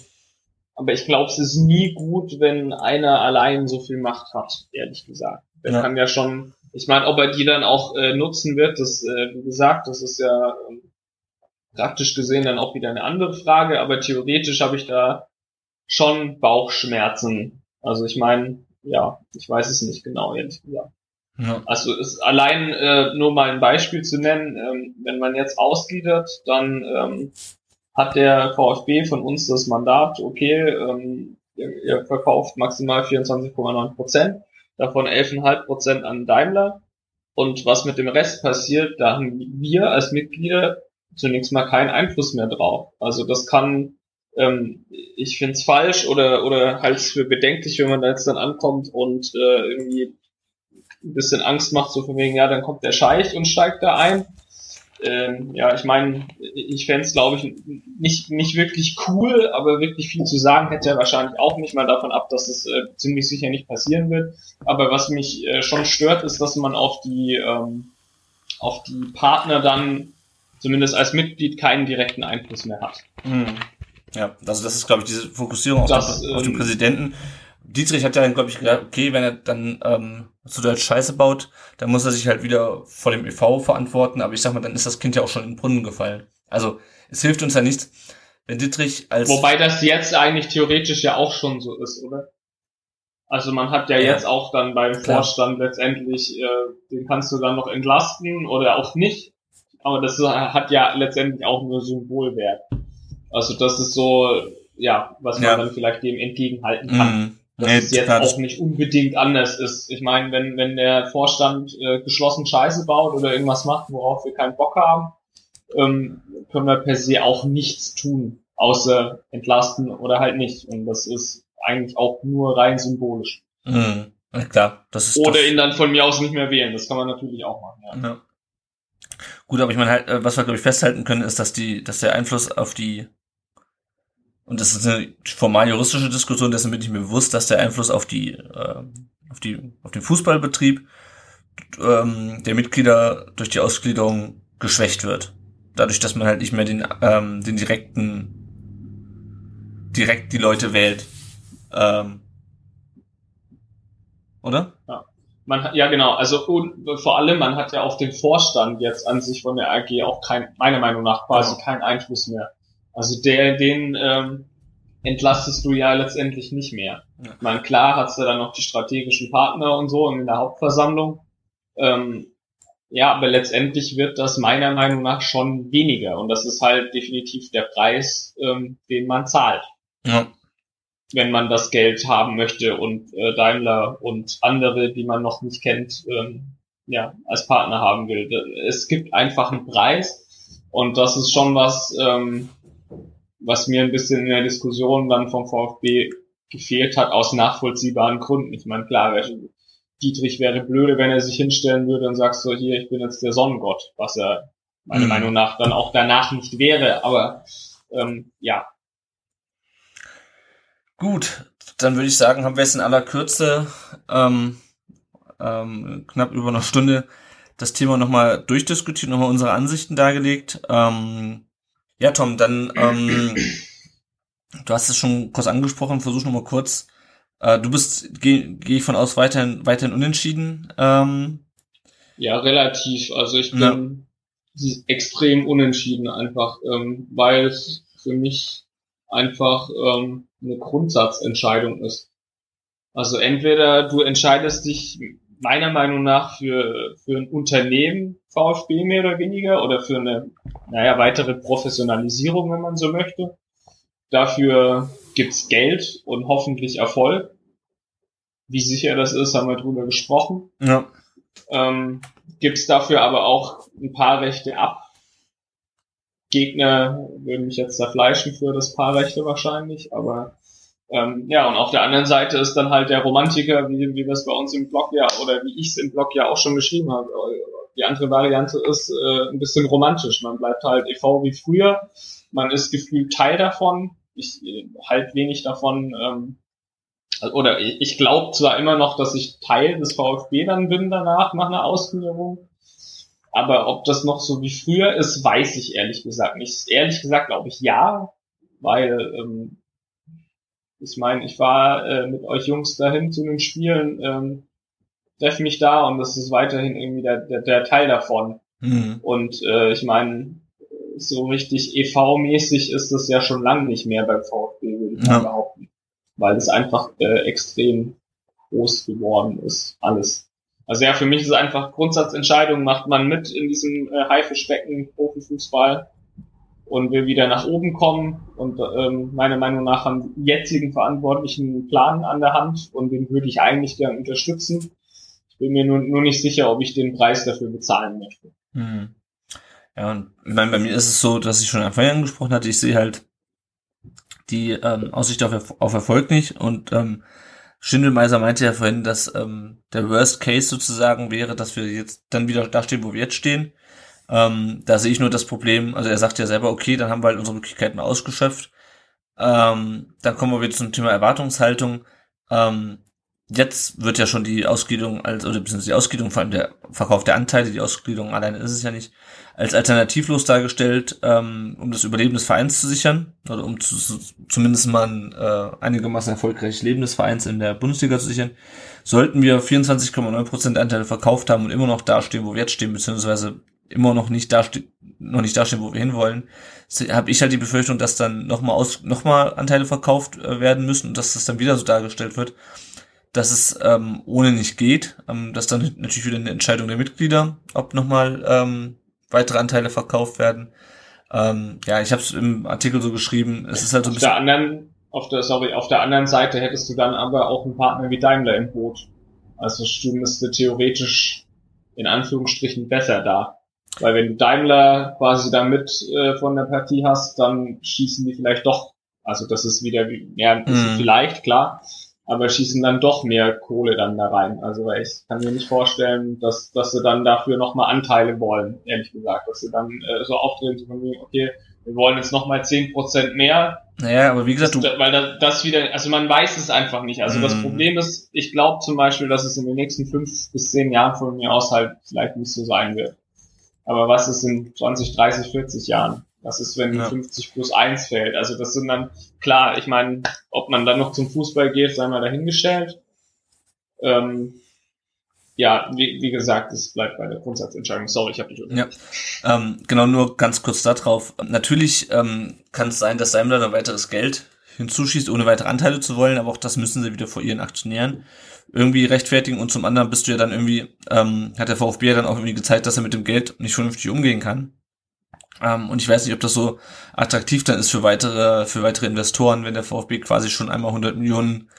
aber ich glaube, es ist nie gut, wenn einer allein so viel Macht hat, ehrlich gesagt. Der Ja. kann ja schon, ich meine, ob er die dann auch äh, nutzen wird, das, äh, wie gesagt, das ist ja ähm, praktisch gesehen dann auch wieder eine andere Frage, aber theoretisch habe ich da schon Bauchschmerzen. Also ich meine, ja, ich weiß es nicht genau, ehrlich gesagt. Ja. Also ist allein äh, nur mal ein Beispiel zu nennen, ähm, wenn man jetzt ausgliedert, dann ähm, hat der VfB von uns das Mandat, okay, ähm, ihr, ihr verkauft maximal 24,9 Prozent, davon 11,5 Prozent an Daimler. Und was mit dem Rest passiert, da haben wir als Mitglieder zunächst mal keinen Einfluss mehr drauf. Also das kann, ähm, ich finde es falsch oder oder halt für bedenklich, wenn man da jetzt dann ankommt und äh, irgendwie ein bisschen Angst macht, so von wegen, ja, dann kommt der Scheich und steigt da ein. Ähm, ja, ich meine, ich fänd's es, glaube ich, nicht, nicht wirklich cool, aber wirklich viel zu sagen hätte er wahrscheinlich auch nicht mal davon ab, dass es äh, ziemlich sicher nicht passieren wird. Aber was mich äh, schon stört, ist, dass man auf die, ähm, auf die Partner dann zumindest als Mitglied keinen direkten Einfluss mehr hat. Hm. Ja, also das ist, glaube ich, diese Fokussierung auf, Das, den, auf den ähm, Präsidenten. Dietrich hat ja dann, glaube ich, gedacht, okay, wenn er dann ähm, zu Deutsch Scheiße baut, dann muss er sich halt wieder vor dem EV verantworten. Aber ich sag mal, dann ist das Kind ja auch schon in den Brunnen gefallen. Also es hilft uns ja nichts, wenn Dietrich als... Wobei das jetzt eigentlich theoretisch ja auch schon so ist, oder? Also man hat ja, Ja. jetzt auch dann beim Klar. Vorstand letztendlich, äh, den kannst du dann noch entlasten oder auch nicht. Aber das hat ja letztendlich auch nur Symbolwert. Also das ist so, ja, was man Ja. dann vielleicht dem entgegenhalten kann. Mhm. Dass Nee, es jetzt auch nicht unbedingt anders ist. Ich meine, wenn, wenn der Vorstand äh, geschlossen Scheiße baut oder irgendwas macht, worauf wir keinen Bock haben, ähm, können wir per se auch nichts tun, außer entlasten oder halt nicht. Und das ist eigentlich auch nur rein symbolisch. Mhm. Klar, das ist Oder ihn dann von mir aus nicht mehr wählen. Das kann man natürlich auch machen. Ja. Ja. Gut, aber ich meine halt, äh, was wir glaube ich festhalten können, ist, dass die, dass der Einfluss auf die und das ist eine formal juristische Diskussion, dessen bin ich mir bewusst, dass der Einfluss auf die, äh, auf die, auf den Fußballbetrieb ähm, der Mitglieder durch die Ausgliederung geschwächt wird. Dadurch, dass man halt nicht mehr den, ähm, den direkten, direkt die Leute wählt. Ähm, oder? Ja. Man hat, ja genau, also und vor allem, man hat ja auf den Vorstand jetzt an sich von der AG auch kein, meiner Meinung nach quasi keinen Einfluss mehr. Also der, den ähm, entlastest du ja letztendlich nicht mehr. Ich meine, klar hat's ja dann noch die strategischen Partner und so in der Hauptversammlung. Ähm, ja, aber letztendlich wird das meiner Meinung nach schon weniger und das ist halt definitiv der Preis, ähm, den man zahlt. Ja. wenn man das Geld haben möchte und äh, Daimler und andere, die man noch nicht kennt, ähm, ja, als Partner haben will. Es gibt einfach einen Preis und das ist schon was, ähm, was mir ein bisschen in der Diskussion dann vom VfB gefehlt hat, aus nachvollziehbaren Gründen. Ich meine, klar, Dietrich wäre blöde, wenn er sich hinstellen würde und sagt so, hier, ich bin jetzt der Sonnengott, was er meiner mhm. Meinung nach dann auch danach nicht wäre, aber ähm, ja. Gut, dann würde ich sagen, haben wir jetzt in aller Kürze ähm, ähm, knapp über eine Stunde das Thema nochmal durchdiskutiert, nochmal unsere Ansichten dargelegt. Ähm, ja, Tom, dann, ähm, du hast es schon kurz angesprochen, versuch nochmal kurz. Äh, du bist, gehe geh ich von aus, weiterhin, weiterhin unentschieden. Ähm, ja, relativ. Also ich bin ja. extrem unentschieden einfach, ähm, weil es für mich einfach ähm, eine Grundsatzentscheidung ist. Also entweder du entscheidest dich meiner Meinung nach für, für ein Unternehmen VfB mehr oder weniger oder für eine, naja, weitere Professionalisierung, wenn man so möchte. Dafür gibt's Geld und hoffentlich Erfolg. Wie sicher das ist, haben wir drüber gesprochen. Ja. Ähm, gibt's dafür aber auch ein paar Rechte ab. Gegner würden mich jetzt zerfleischen für das paar Rechte wahrscheinlich, aber ähm, ja, und auf der anderen Seite ist dann halt der Romantiker, wie, wie es bei uns im Blog ja, oder wie ich es im Blog ja auch schon geschrieben habe. Die andere Variante ist äh, ein bisschen romantisch. Man bleibt halt e.V. wie früher. Man ist gefühlt Teil davon. Ich halt wenig davon, ähm, oder ich, ich glaube zwar immer noch, dass ich Teil des VfB dann bin danach, nach einer Ausgliederung. Aber ob das noch so wie früher ist, weiß ich ehrlich gesagt nicht. Ehrlich gesagt glaube ich ja, weil ähm, ich meine, ich war äh, mit euch Jungs dahin zu den Spielen, ähm, treffe mich da und das ist weiterhin irgendwie der, der, der Teil davon. Mhm. Und äh, ich meine, so richtig EV-mäßig ist das ja schon lange nicht mehr beim VfB, würde ich ja. behaupten. Weil es einfach äh, extrem groß geworden ist, alles. Also ja, für mich ist es einfach Grundsatzentscheidung, macht man mit in diesem äh, Haifischbecken Profifußball und will wieder nach oben kommen. Und ähm, meiner Meinung nach haben die jetzigen Verantwortlichen einen Plan an der Hand und den würde ich eigentlich gerne unterstützen. Ich bin mir nur, nur nicht sicher, ob ich den Preis dafür bezahlen möchte. Hm. Ja, und ich meine, bei mir ist es so, dass ich schon Anfang angesprochen hatte, ich sehe halt die ähm, Aussicht auf, auf Erfolg nicht und ähm, Schindelmeiser meinte ja vorhin, dass ähm, der Worst Case sozusagen wäre, dass wir jetzt dann wieder da stehen, wo wir jetzt stehen ähm, da sehe ich nur das Problem, also er sagt ja selber, okay, dann haben wir halt unsere Möglichkeiten ausgeschöpft. Ähm, dann kommen wir wieder zum Thema Erwartungshaltung. Ähm, jetzt wird ja schon die Ausgliederung als, oder beziehungsweise die Ausgliederung, vor allem der Verkauf der Anteile, die Ausgliederung alleine ist es ja nicht, als alternativlos dargestellt, ähm, um das Überleben des Vereins zu sichern, oder um zu, zumindest mal ein äh, einigermaßen erfolgreiches Leben des Vereins in der Bundesliga zu sichern. Sollten wir 24,9% Anteile verkauft haben und immer noch dastehen, wo wir jetzt stehen, beziehungsweise immer noch nicht da noch nicht dastehen, wo wir hinwollen, habe ich halt die Befürchtung, dass dann nochmal aus nochmal Anteile verkauft äh, werden müssen und dass das dann wieder so dargestellt wird, dass es ähm, ohne nicht geht. Ähm, das ist dann natürlich wieder eine Entscheidung der Mitglieder, ob nochmal ähm, weitere Anteile verkauft werden. Ähm, ja, ich habe es im Artikel so geschrieben. Es ist halt so ein bisschen. Der anderen, auf der, sorry, auf der anderen Seite hättest du dann aber auch einen Partner wie Daimler im Boot. Also du theoretisch in Anführungsstrichen besser da. Weil wenn du Daimler quasi da mit äh, von der Partie hast, dann schießen die vielleicht doch, also das ist wieder mehr ein bisschen mhm. vielleicht, klar, aber schießen dann doch mehr Kohle dann da rein. Also ich kann mir nicht vorstellen, dass, dass sie dann dafür nochmal Anteile wollen, ehrlich gesagt. Dass sie dann äh, so auftreten, so von okay, wir wollen jetzt nochmal zehn Prozent mehr. Naja, aber wie gesagt, du. Weil das, das wieder, also man weiß es einfach nicht. Also mm. das mhm. Problem ist, ich glaube zum Beispiel, dass es in den nächsten fünf bis zehn Jahren von mir aus halt vielleicht nicht so sein wird. Aber was ist in 20, 30, 40 Jahren? Was ist, wenn ja. 50 plus 1 fällt? Also das sind dann, klar, ich meine, ob man dann noch zum Fußball geht, sei mal dahingestellt. Ähm, ja, wie, wie gesagt, es bleibt bei der Grundsatzentscheidung. Sorry, ich habe dich Ja, ähm, genau, nur ganz kurz darauf. Natürlich ähm, kann es sein, dass Daimler dann weiteres Geld hinzuschießt, ohne weitere Anteile zu wollen, aber auch das müssen sie wieder vor ihren Aktionären irgendwie rechtfertigen und zum anderen bist du ja dann irgendwie, ähm, hat der VfB ja dann auch irgendwie gezeigt, dass er mit dem Geld nicht vernünftig umgehen kann. Ähm, und ich weiß nicht, ob das so attraktiv dann ist für weitere, für weitere Investoren, wenn der VfB quasi schon einmal 100 Millionen,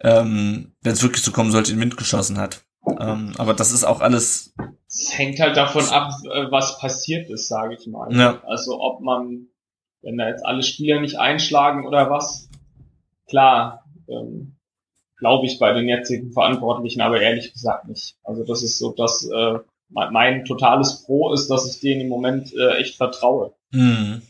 ähm, wenn es wirklich so kommen sollte, in den Wind geschossen hat. Ähm, aber das ist auch alles. Es hängt halt davon ab, äh, was passiert ist, sage ich mal. Ja. Also ob man, wenn da jetzt alle Spieler nicht einschlagen oder was, klar, ähm, glaube ich bei den jetzigen Verantwortlichen, aber ehrlich gesagt nicht. Also das ist so, dass äh, mein totales Pro ist, dass ich denen im Moment äh, echt vertraue. Hm.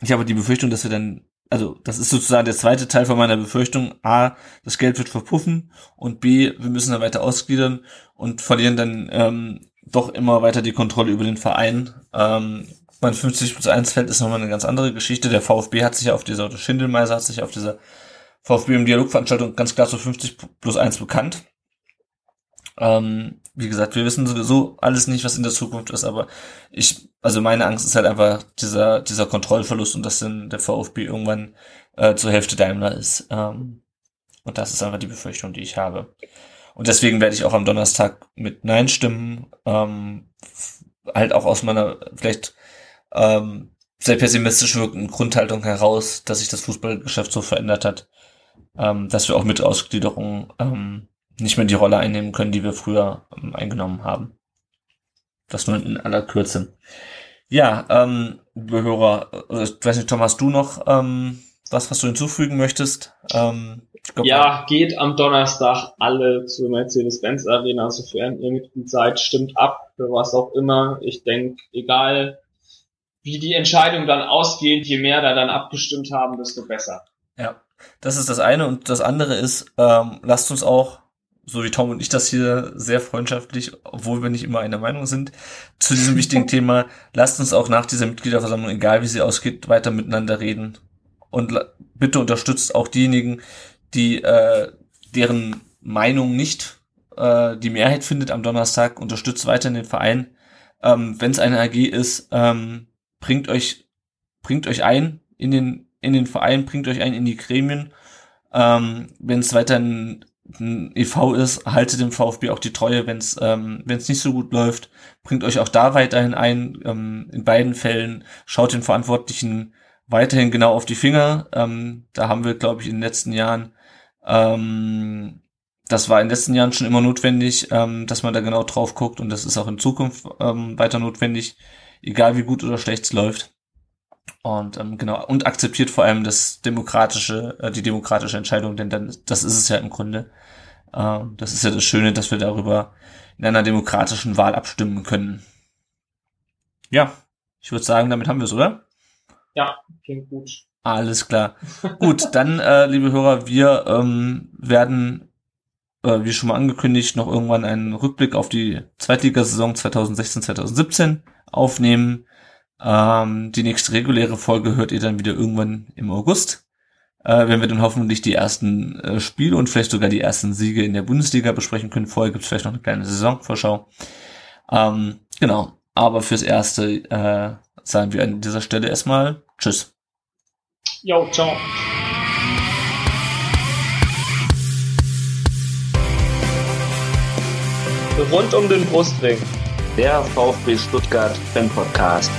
Ich habe die Befürchtung, dass wir dann, also das ist sozusagen der zweite Teil von meiner Befürchtung. A, das Geld wird verpuffen und B, wir müssen dann weiter ausgliedern und verlieren dann ähm, doch immer weiter die Kontrolle über den Verein. Ähm, mein 50 plus 1 Feld ist nochmal eine ganz andere Geschichte. Der VfB hat sich auf dieser, Schindelmeiser hat sich auf dieser VfB im Dialogveranstaltung ganz klar zu 50 plus 1 bekannt. Ähm, wie gesagt, wir wissen sowieso alles nicht, was in der Zukunft ist, aber ich, also meine Angst ist halt einfach dieser, dieser Kontrollverlust und dass dann der VfB irgendwann äh, zur Hälfte Daimler ist. Ähm, und das ist einfach die Befürchtung, die ich habe. Und deswegen werde ich auch am Donnerstag mit Nein stimmen. Ähm, halt auch aus meiner vielleicht ähm, sehr pessimistisch wirkenden Grundhaltung heraus, dass sich das Fußballgeschäft so verändert hat, ähm, dass wir auch mit Ausgliederung ähm, nicht mehr die Rolle einnehmen können, die wir früher ähm, eingenommen haben. Das nur in aller Kürze. Ja, ähm, Hörer, äh, ich weiß nicht, Tom, hast du noch ähm, was, was du hinzufügen möchtest? Ähm, glaub, ja, geht am Donnerstag alle zur Mercedes-Benz Arena, sofern ihr Mitglied seid, stimmt ab, für was auch immer. Ich denke, egal wie die Entscheidung dann ausgeht, je mehr da dann abgestimmt haben, desto besser. Ja, das ist das eine und das andere ist, ähm, lasst uns auch so wie Tom und ich das hier sehr freundschaftlich, obwohl wir nicht immer einer Meinung sind, zu diesem wichtigen Thema. Lasst uns auch nach dieser Mitgliederversammlung, egal wie sie ausgeht, weiter miteinander reden. Und bitte unterstützt auch diejenigen, die äh, deren Meinung nicht äh, die Mehrheit findet am Donnerstag, unterstützt weiter den Verein. Ähm, Wenn es eine AG ist, ähm, bringt euch bringt euch ein in den in den Verein, bringt euch ein in die Gremien. Ähm, Wenn es weiterhin ein EV ist, haltet dem VfB auch die Treue, wenn es ähm, wenn's nicht so gut läuft. Bringt euch auch da weiterhin ein. Ähm, in beiden Fällen schaut den Verantwortlichen weiterhin genau auf die Finger. Ähm, da haben wir, glaube ich, in den letzten Jahren, ähm, das war in den letzten Jahren schon immer notwendig, ähm, dass man da genau drauf guckt und das ist auch in Zukunft ähm, weiter notwendig, egal wie gut oder schlecht es läuft. Und ähm, genau, und akzeptiert vor allem das demokratische, äh, die demokratische Entscheidung, denn dann, das ist es ja im Grunde. Ähm, das ist ja das Schöne, dass wir darüber in einer demokratischen Wahl abstimmen können. Ja, ich würde sagen, damit haben wir es, oder? Ja, klingt gut. Alles klar. gut, dann, äh, liebe Hörer, wir ähm, werden, äh, wie schon mal angekündigt, noch irgendwann einen Rückblick auf die Zweitligasaison 2016-2017 aufnehmen. Ähm, die nächste reguläre Folge hört ihr dann wieder irgendwann im August, äh, wenn wir dann hoffentlich die ersten äh, Spiele und vielleicht sogar die ersten Siege in der Bundesliga besprechen können. Vorher gibt es vielleicht noch eine kleine Saisonvorschau. Ähm, genau, aber fürs Erste äh, sagen wir an dieser Stelle erstmal Tschüss. Jo, ciao. Rund um den Brustring. Der VfB Stuttgart Fan Podcast.